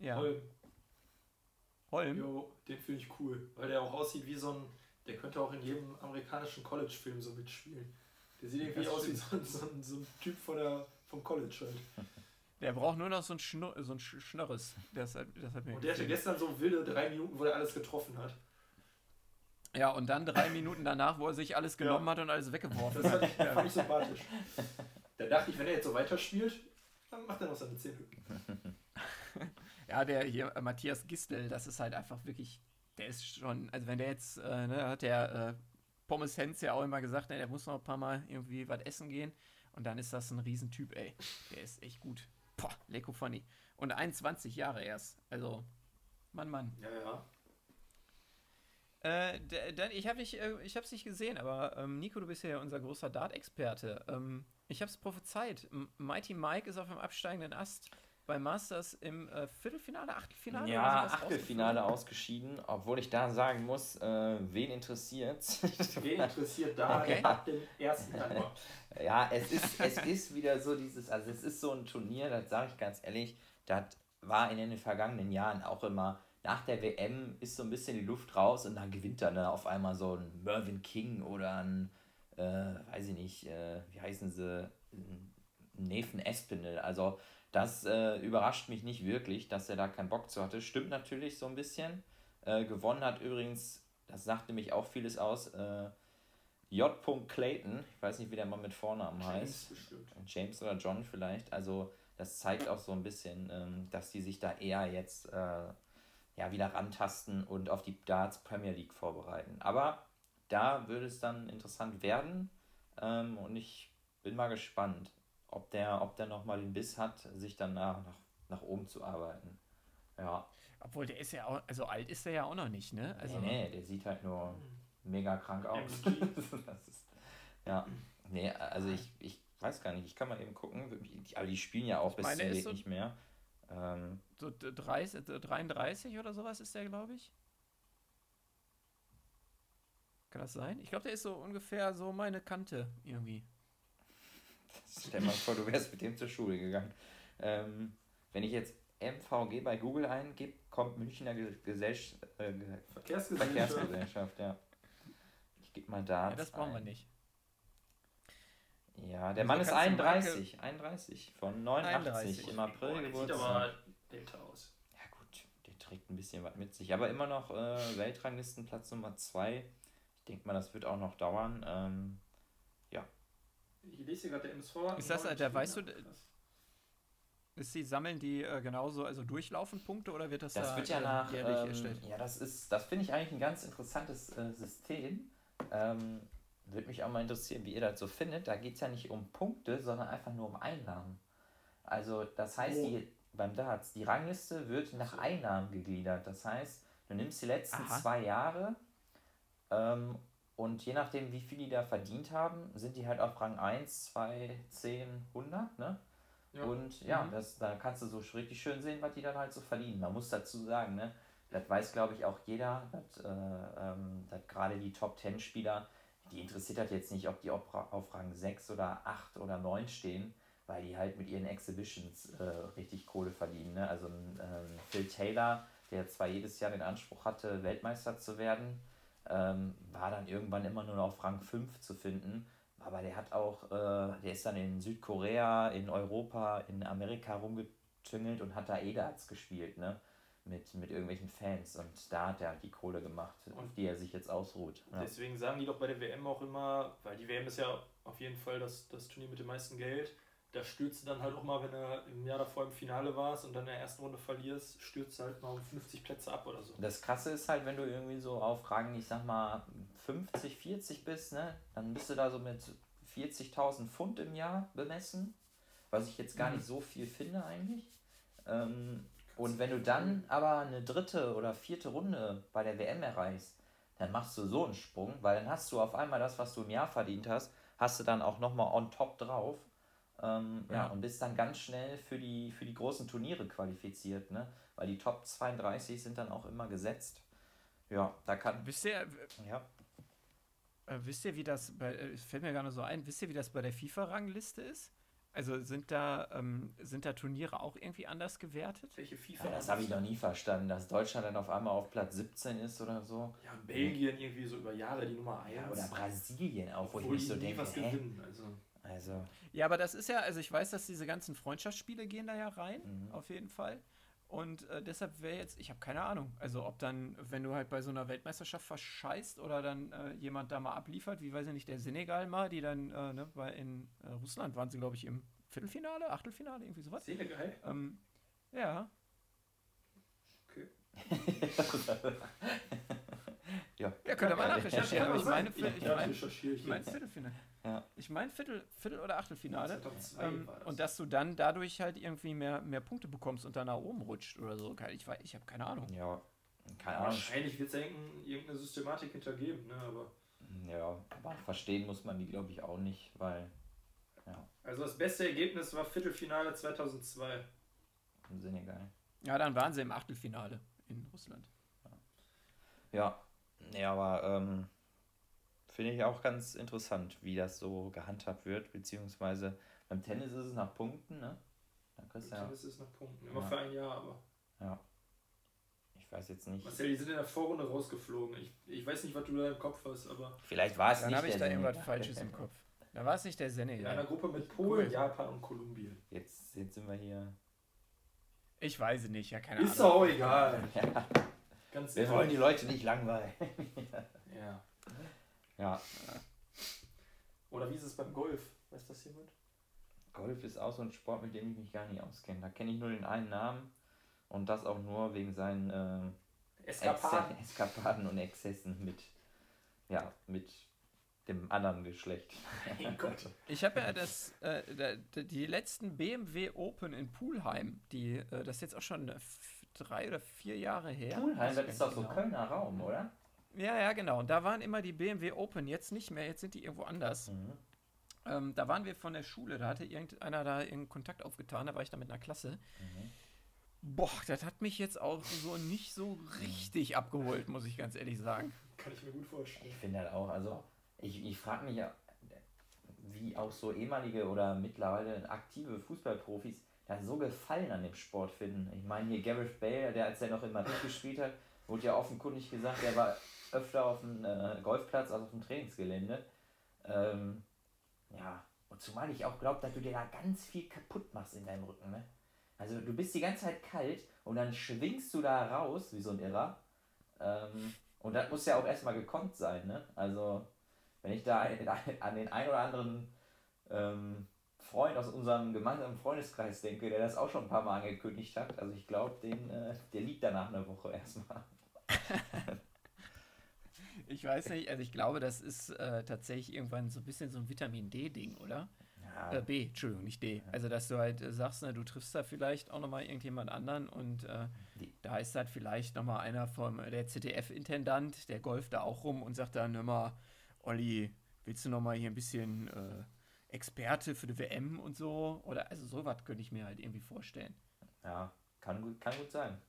Ja. Holm. Holm. Jo, den finde ich cool, weil der auch aussieht wie so ein, der könnte auch in jedem amerikanischen College-Film so mitspielen. Der sieht irgendwie Das aus wie so ein, so, ein, so ein Typ von der, vom College halt. (laughs) Der braucht nur noch so ein, Schnur so ein Sch- Schnörres. Das hat, das hat mir Und der hatte gestern so wilde drei Minuten, wo er alles getroffen hat. Ja, und dann drei Minuten danach, wo er sich alles genommen Ja. hat und alles weggeworfen Das hat. fand ich, fand ich sympathisch. Da dachte ich, wenn er jetzt so weiterspielt, dann macht er noch seine 10 Hütten. (laughs) Ja, der hier, äh, Matthias Gistel, das ist halt einfach wirklich, der ist schon, also wenn der jetzt, äh, ne, hat der äh, Pommes Hens ja auch immer gesagt, ne, der muss noch ein paar Mal irgendwie was essen gehen. Und dann ist das ein Riesentyp, ey. Der ist echt gut. Boah, Lecko funny. Und 21 Jahre erst. Also, Mann, Mann. Ja, ja. Äh, dann, ich habe nicht, äh, ich hab's nicht gesehen, aber ähm, Nico, du bist ja unser großer Dart-Experte. Ähm, ich habe es prophezeit. Mighty Mike ist auf dem absteigenden Ast bei Masters im äh, Viertelfinale, Achtelfinale? Ja, Achtelfinale ausgeschieden, obwohl ich da sagen muss, äh, wen interessiert's? (laughs) Wen interessiert da Okay. ab dem ersten Januar? Ja, es ist, es ist wieder so dieses, also es ist so ein Turnier, das sage ich ganz ehrlich, das war in den vergangenen Jahren auch immer, nach der WM ist so ein bisschen die Luft raus und dann gewinnt dann auf einmal so ein Mervyn King oder ein, äh, weiß ich nicht, äh, wie heißen sie, ein Nathan Espinel. Also das äh, überrascht mich nicht wirklich, dass er da keinen Bock zu hatte. Stimmt natürlich so ein bisschen. Äh, gewonnen hat übrigens, das sagt nämlich auch vieles aus, äh, J. Clayton, ich weiß nicht, wie der Mann mit Vornamen heißt. Bestimmt. James oder John vielleicht. Also das zeigt auch so ein bisschen, ähm, dass die sich da eher jetzt äh, ja, wieder rantasten und auf die Darts Premier League vorbereiten. Aber da würde es dann interessant werden ähm, und ich bin mal gespannt, ob der, ob der nochmal den Biss hat, sich dann nach, nach, nach oben zu arbeiten. Ja, Obwohl, der ist ja auch, also alt ist der ja auch noch nicht, ne? Also, nee, nee, der sieht halt nur mega krank aus. (laughs) Ist, ja, nee, also ich, ich weiß gar nicht, ich kann mal eben gucken, die- aber die spielen ja auch bis meine, zum Weg so- nicht mehr. Ähm, so d- 30, d- 33 oder sowas ist der, glaube ich. Kann das sein? Ich glaube, der ist so ungefähr so meine Kante irgendwie. Stell mal vor, du wärst mit dem zur Schule gegangen. Ähm, wenn ich jetzt MVG bei Google eingebe, kommt Münchner Ge Gesellsch äh, Ge- Verkehrsgesellschaft. Verkehrsgesellschaft, ja. Ich gebe mal da. Ja, das brauchen wir nicht. Ja, der Also Mann ist kannst du 31, 31 von 89 31. im April Boah, der sieht Geburtstag. aber älter aus. Ja gut, der trägt ein bisschen was mit sich, aber immer noch äh, Weltranglistenplatz Nummer 2. Ich denke mal, das wird auch noch dauern. Ähm, Ich lese hier gerade der MSV. Ist das, neun der- weißt du. Ist die, sammeln die äh, genauso, also durchlaufen Punkte oder wird das, das da wird ja äh, nach, jährlich ähm, erstellt? ja, das ist, das finde ich eigentlich ein ganz interessantes äh, System. Ähm, Würde mich auch mal interessieren, wie ihr das so findet. Da geht es ja nicht um Punkte, sondern einfach nur um Einnahmen. Also das heißt, Oh. die, beim Darts, die Rangliste wird nach So. Einnahmen gegliedert. Das heißt, du nimmst die letzten Aha. zwei Jahre ähm, und je nachdem, wie viel die da verdient haben, sind die halt auf Rang 1, 2, 10, 100, ne? Ja. Und ja, Mhm. das, da kannst du so richtig schön sehen, was die dann halt so verdienen. Man muss dazu sagen, ne, das weiß glaube ich auch jeder, dass, äh, ähm, dass gerade die Top 10 Spieler, die interessiert das jetzt nicht, ob die auf, auf Rang 6 oder 8 oder 9 stehen, weil die halt mit ihren Exhibitions äh, richtig Kohle verdienen. Ne? Also ähm, Phil Taylor, der zwar jedes Jahr den Anspruch hatte, Weltmeister zu werden, ähm, war dann irgendwann immer nur noch auf Rang 5 zu finden. Aber der hat auch, äh, der ist dann in Südkorea, in Europa, in Amerika rumgetüngelt und hat da E-Darts gespielt, ne? mit, mit irgendwelchen Fans. Und da hat er halt die Kohle gemacht, auf Und die er sich jetzt ausruht. Ja. Deswegen sagen die doch bei der WM auch immer, weil die WM ist ja auf jeden Fall das, das Turnier mit dem meisten Geld. Da stürzt du dann halt auch mal, wenn du im Jahr davor im Finale warst und dann in der ersten Runde verlierst, stürzt du halt mal um 50 Plätze ab oder so. Das Krasse ist halt, wenn du irgendwie so auf Rang, ich sag mal, 50, 40 bist, ne, dann bist du da so mit 40.000 Pfund im Jahr bemessen, was ich jetzt gar Mhm. nicht so viel finde eigentlich. Ähm, und wenn du dann aber eine dritte oder vierte Runde bei der WM erreichst, dann machst du so einen Sprung, weil dann hast du auf einmal das, was du im Jahr verdient hast, hast du dann auch nochmal on top drauf. Ähm, ja. Ja. und bist dann ganz schnell für die, für die großen Turniere qualifiziert, ne? Weil die Top 32 sind dann auch immer gesetzt. Ja, da kann. Wisst ihr, Ja. äh, wisst ihr, wie das bei, äh, es fällt mir gar nicht so ein, wisst ihr, wie das bei der FIFA-Rangliste ist? Also sind da, ähm, sind da Turniere auch irgendwie anders gewertet? Welche FIFA? ja das habe ich noch nie verstanden, dass Deutschland dann auf einmal auf Platz 17 ist oder so. Ja, Belgien irgendwie so über Jahre die Nummer 1. Ja, oder Brasilien auch, wo ich Obwohl mich so denke, was gewinnen. Also, Also, Ja, aber das ist ja, also ich weiß, dass diese ganzen Freundschaftsspiele gehen da ja rein, Mhm. auf jeden Fall. Und äh, deshalb wäre jetzt, ich habe keine Ahnung, also ob dann, wenn du halt bei so einer Weltmeisterschaft verscheißt oder dann äh, jemand da mal abliefert, wie weiß ich nicht, der Senegal mal, die dann, äh, ne, bei in äh, Russland waren sie, glaube ich, im Viertelfinale, Achtelfinale, irgendwie sowas. Senegal? Ähm, ja, Okay. (laughs) ja. ja, könnt ihr mal nachrecherchieren, aber ich meine, ja, ich ja, meine, recherchiere ich ich meine jetzt. Viertelfinale. Ja. Ich meine Viertel, Viertel oder Achtelfinale. 2002 Ähm, das. und dass du dann dadurch halt irgendwie mehr, mehr Punkte bekommst und dann nach oben rutscht oder so. Ich, ich habe keine Ahnung. Ja, keine Ja, Ahnung. wahrscheinlich wird es irgendein, irgendeine Systematik hintergeben, ne? aber Ja, aber verstehen muss man die, glaube ich, auch nicht, weil also das beste Ergebnis war Viertelfinale 2002. im Senegal. Ja, dann waren sie im Achtelfinale in Russland. Ja, nee, aber ähm, finde ich auch ganz interessant, wie das so gehandhabt wird, beziehungsweise beim Tennis ist es nach Punkten, ne? Da kriegst du ja, Tennis ist nach Punkten. Immer Ja. für ein Jahr, aber. ja. Ich weiß jetzt nicht. Marcel, die sind in der Vorrunde rausgeflogen. Ich, ich weiß nicht, was du da im Kopf hast, aber Vielleicht war es Dann nicht habe ich der da irgendwas. Falsches im Kopf. Da war es nicht der in einer. Gruppe mit Polen, Cool. Japan und Kolumbien. Jetzt, jetzt sind wir hier. Ich weiß es nicht, ja, keine Ist Ahnung. doch auch egal. (laughs) Ja, Ganz wir wollen die Leute nicht langweilen. Ja. (laughs) Ja, Oder wie ist es beim Golf? Weiß das jemand? Golf ist auch so ein Sport, mit dem ich mich gar nicht auskenne. Da kenne ich nur den einen Namen und das auch nur wegen seinen äh, Eskapaden. Ex- Eskapaden und Exzessen mit, ja, mit dem anderen Geschlecht. Mein (laughs) Gott. Ich habe ja das, äh, die letzten BMW Open in Pulheim, die, äh, das ist jetzt auch schon äh, drei oder vier Jahre her. Pulheim, das ist doch ich so genau. Kölner Raum, oder? Ja, ja, genau. Und da waren immer die BMW Open, jetzt nicht mehr, jetzt sind die irgendwo anders. Mhm. Ähm, da waren wir von der Schule, da hatte irgendeiner da irgendeinen Kontakt aufgetan, da war ich da mit einer Klasse. Mhm. Boah, das hat mich jetzt auch so nicht so richtig abgeholt, muss ich ganz ehrlich sagen. Kann ich mir gut vorstellen. Ich finde halt auch, also ich, ich frage mich ja, wie auch so ehemalige oder mittlerweile aktive Fußballprofis da so Gefallen an dem Sport finden. Ich meine hier Gareth Bale, der als er noch in Madrid gespielt hat, wurde ja offenkundig gesagt, der war öfter auf dem äh, Golfplatz als auf dem Trainingsgelände. Ähm, ja, und zumal ich auch glaube, dass du dir da ganz viel kaputt machst in deinem Rücken. Ne? Also du bist die ganze Zeit kalt und dann schwingst du da raus wie so ein Irrer. Ähm, und das muss ja auch erstmal gekonnt sein, ne? Also, wenn ich da (laughs) an den ein oder anderen ähm, Freund aus unserem gemeinsamen Freundeskreis denke, der das auch schon ein paar Mal angekündigt hat, also ich glaube, äh, der liegt danach eine Woche erstmal. (laughs) Ich weiß nicht, also ich glaube, das ist äh, tatsächlich irgendwann so ein bisschen so ein Vitamin D-Ding, oder? Ja, Äh, B, Entschuldigung, nicht D. Also, dass du halt äh, sagst, ne, du triffst da vielleicht auch nochmal irgendjemand anderen und äh, da ist halt vielleicht nochmal einer vom, der ZDF-Intendant, der golft da auch rum und sagt dann immer, Olli, willst du nochmal hier ein bisschen äh, Experte für die WM und so? Oder also sowas könnte ich mir halt irgendwie vorstellen. ja kann, gut, kann gut sein.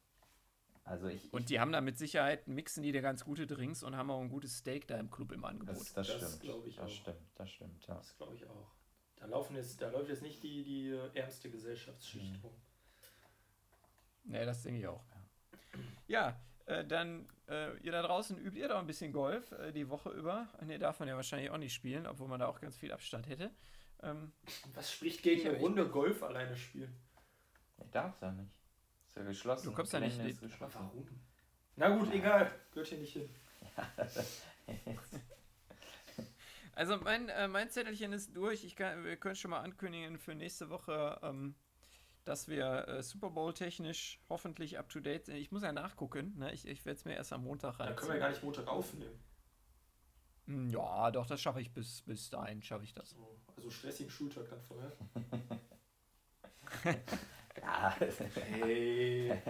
Also ich, Und ich die haben da mit Sicherheit, mixen die da ganz gute Drinks und haben auch ein gutes Steak da im Club im Angebot. das, das, Das stimmt. ich das auch. stimmt, das stimmt, ja. Das glaube ich auch. Da, laufen jetzt, da läuft jetzt nicht die, die äh, ärmste Gesellschaftsschicht Mhm. rum. Nee, das denke ich auch. Ja, äh, dann, äh, ihr da draußen übt ihr doch ein bisschen Golf äh, die Woche über. Ne, darf man ja wahrscheinlich auch nicht spielen, obwohl man da auch ganz viel Abstand hätte. Ähm, was spricht gegen Ich- eine ich- Runde Golf alleine spielen? Ich darf ja nicht. Ist ja geschlossen. Du kommst ja nicht ist geschlossen. Warum? Na gut, egal. Gehört hier nicht hin. (laughs) Also mein, äh, mein Zettelchen ist durch. Ich kann, wir können schon mal ankündigen für nächste Woche, ähm, dass wir äh, Super Bowl technisch hoffentlich up to date sind. Ich muss ja nachgucken. Ne? Ich, ich werde es mir erst am Montag Da reinziehen. können wir gar nicht Montag aufnehmen. Hm, Ja, doch, das schaffe ich bis, bis dahin, schaffe ich das. So, also stressigen Schultag dann vorher. (laughs) Ja. Hey.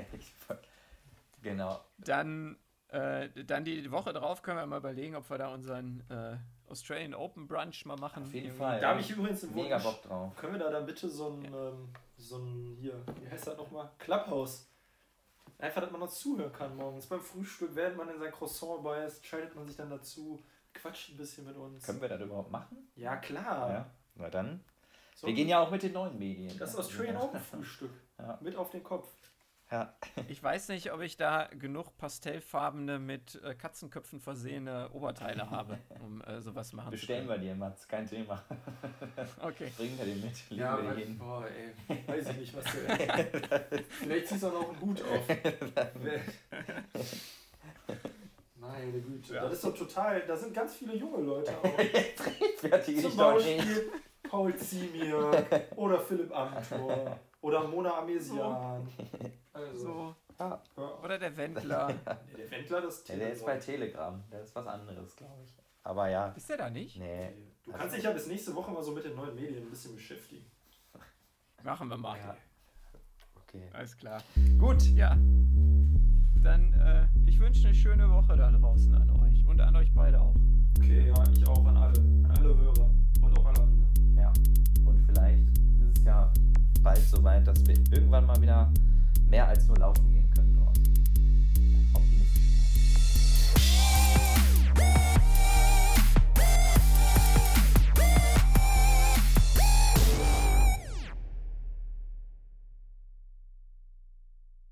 (laughs) genau. Dann, äh, dann die Woche drauf können wir mal überlegen, ob wir da unseren äh, Australian Open Brunch mal machen. Auf jeden Irgendwie. Fall. Da habe ich übrigens einen Mega. Bock drauf. Können wir da dann bitte so ein, ähm, so ein, hier, wie heißt das nochmal? Clubhouse. Einfach, dass man noch zuhören kann morgens. Beim Frühstück, während man in sein Croissant beißt, schaltet man sich dann dazu, quatscht ein bisschen mit uns. Können wir das überhaupt machen? Ja, klar. Ja. Na dann. So, Wir gehen ja auch mit den neuen Medien. Das Australian Open Frühstück. Ja. Mit auf den Kopf. Ja. Ich weiß nicht, ob ich da genug pastellfarbene mit äh, Katzenköpfen versehene Oberteile habe, um äh, sowas machen Bestellen zu wir dir, Mats. Kein Thema. können. (laughs) Okay. Bringen wir den mit. Ja, wir weil, den hin. boah, ey. (laughs) Weiß ich nicht, was der. Vielleicht ziehst du auch noch einen Hut auf. (laughs) Meine Güte. Ja. Das ist doch total. Da sind ganz viele junge Leute auch. Zum. Beispiel Paul Ziemiak (laughs) oder Philipp Amthor oder Mona Amesian. Also, So. Ja. Oder der Wendler. (laughs) Nee, der Wendler, das Ja, der ist bei Telegram. Telegram. Der ist was anderes, glaube ich. Aber ja. Ist der da nicht? Nee. Du kannst dich ja bis nächste Woche mal so mit den neuen Medien ein bisschen beschäftigen. (laughs) Machen wir mal. Ja. Okay. Alles klar. Gut, ja. Dann, äh, ich wünsche eine schöne Woche da draußen an euch und an euch beide auch. Okay, ja, ich auch an alle. An alle Hörer vielleicht ist es ja bald soweit, dass wir irgendwann mal wieder mehr als nur laufen gehen.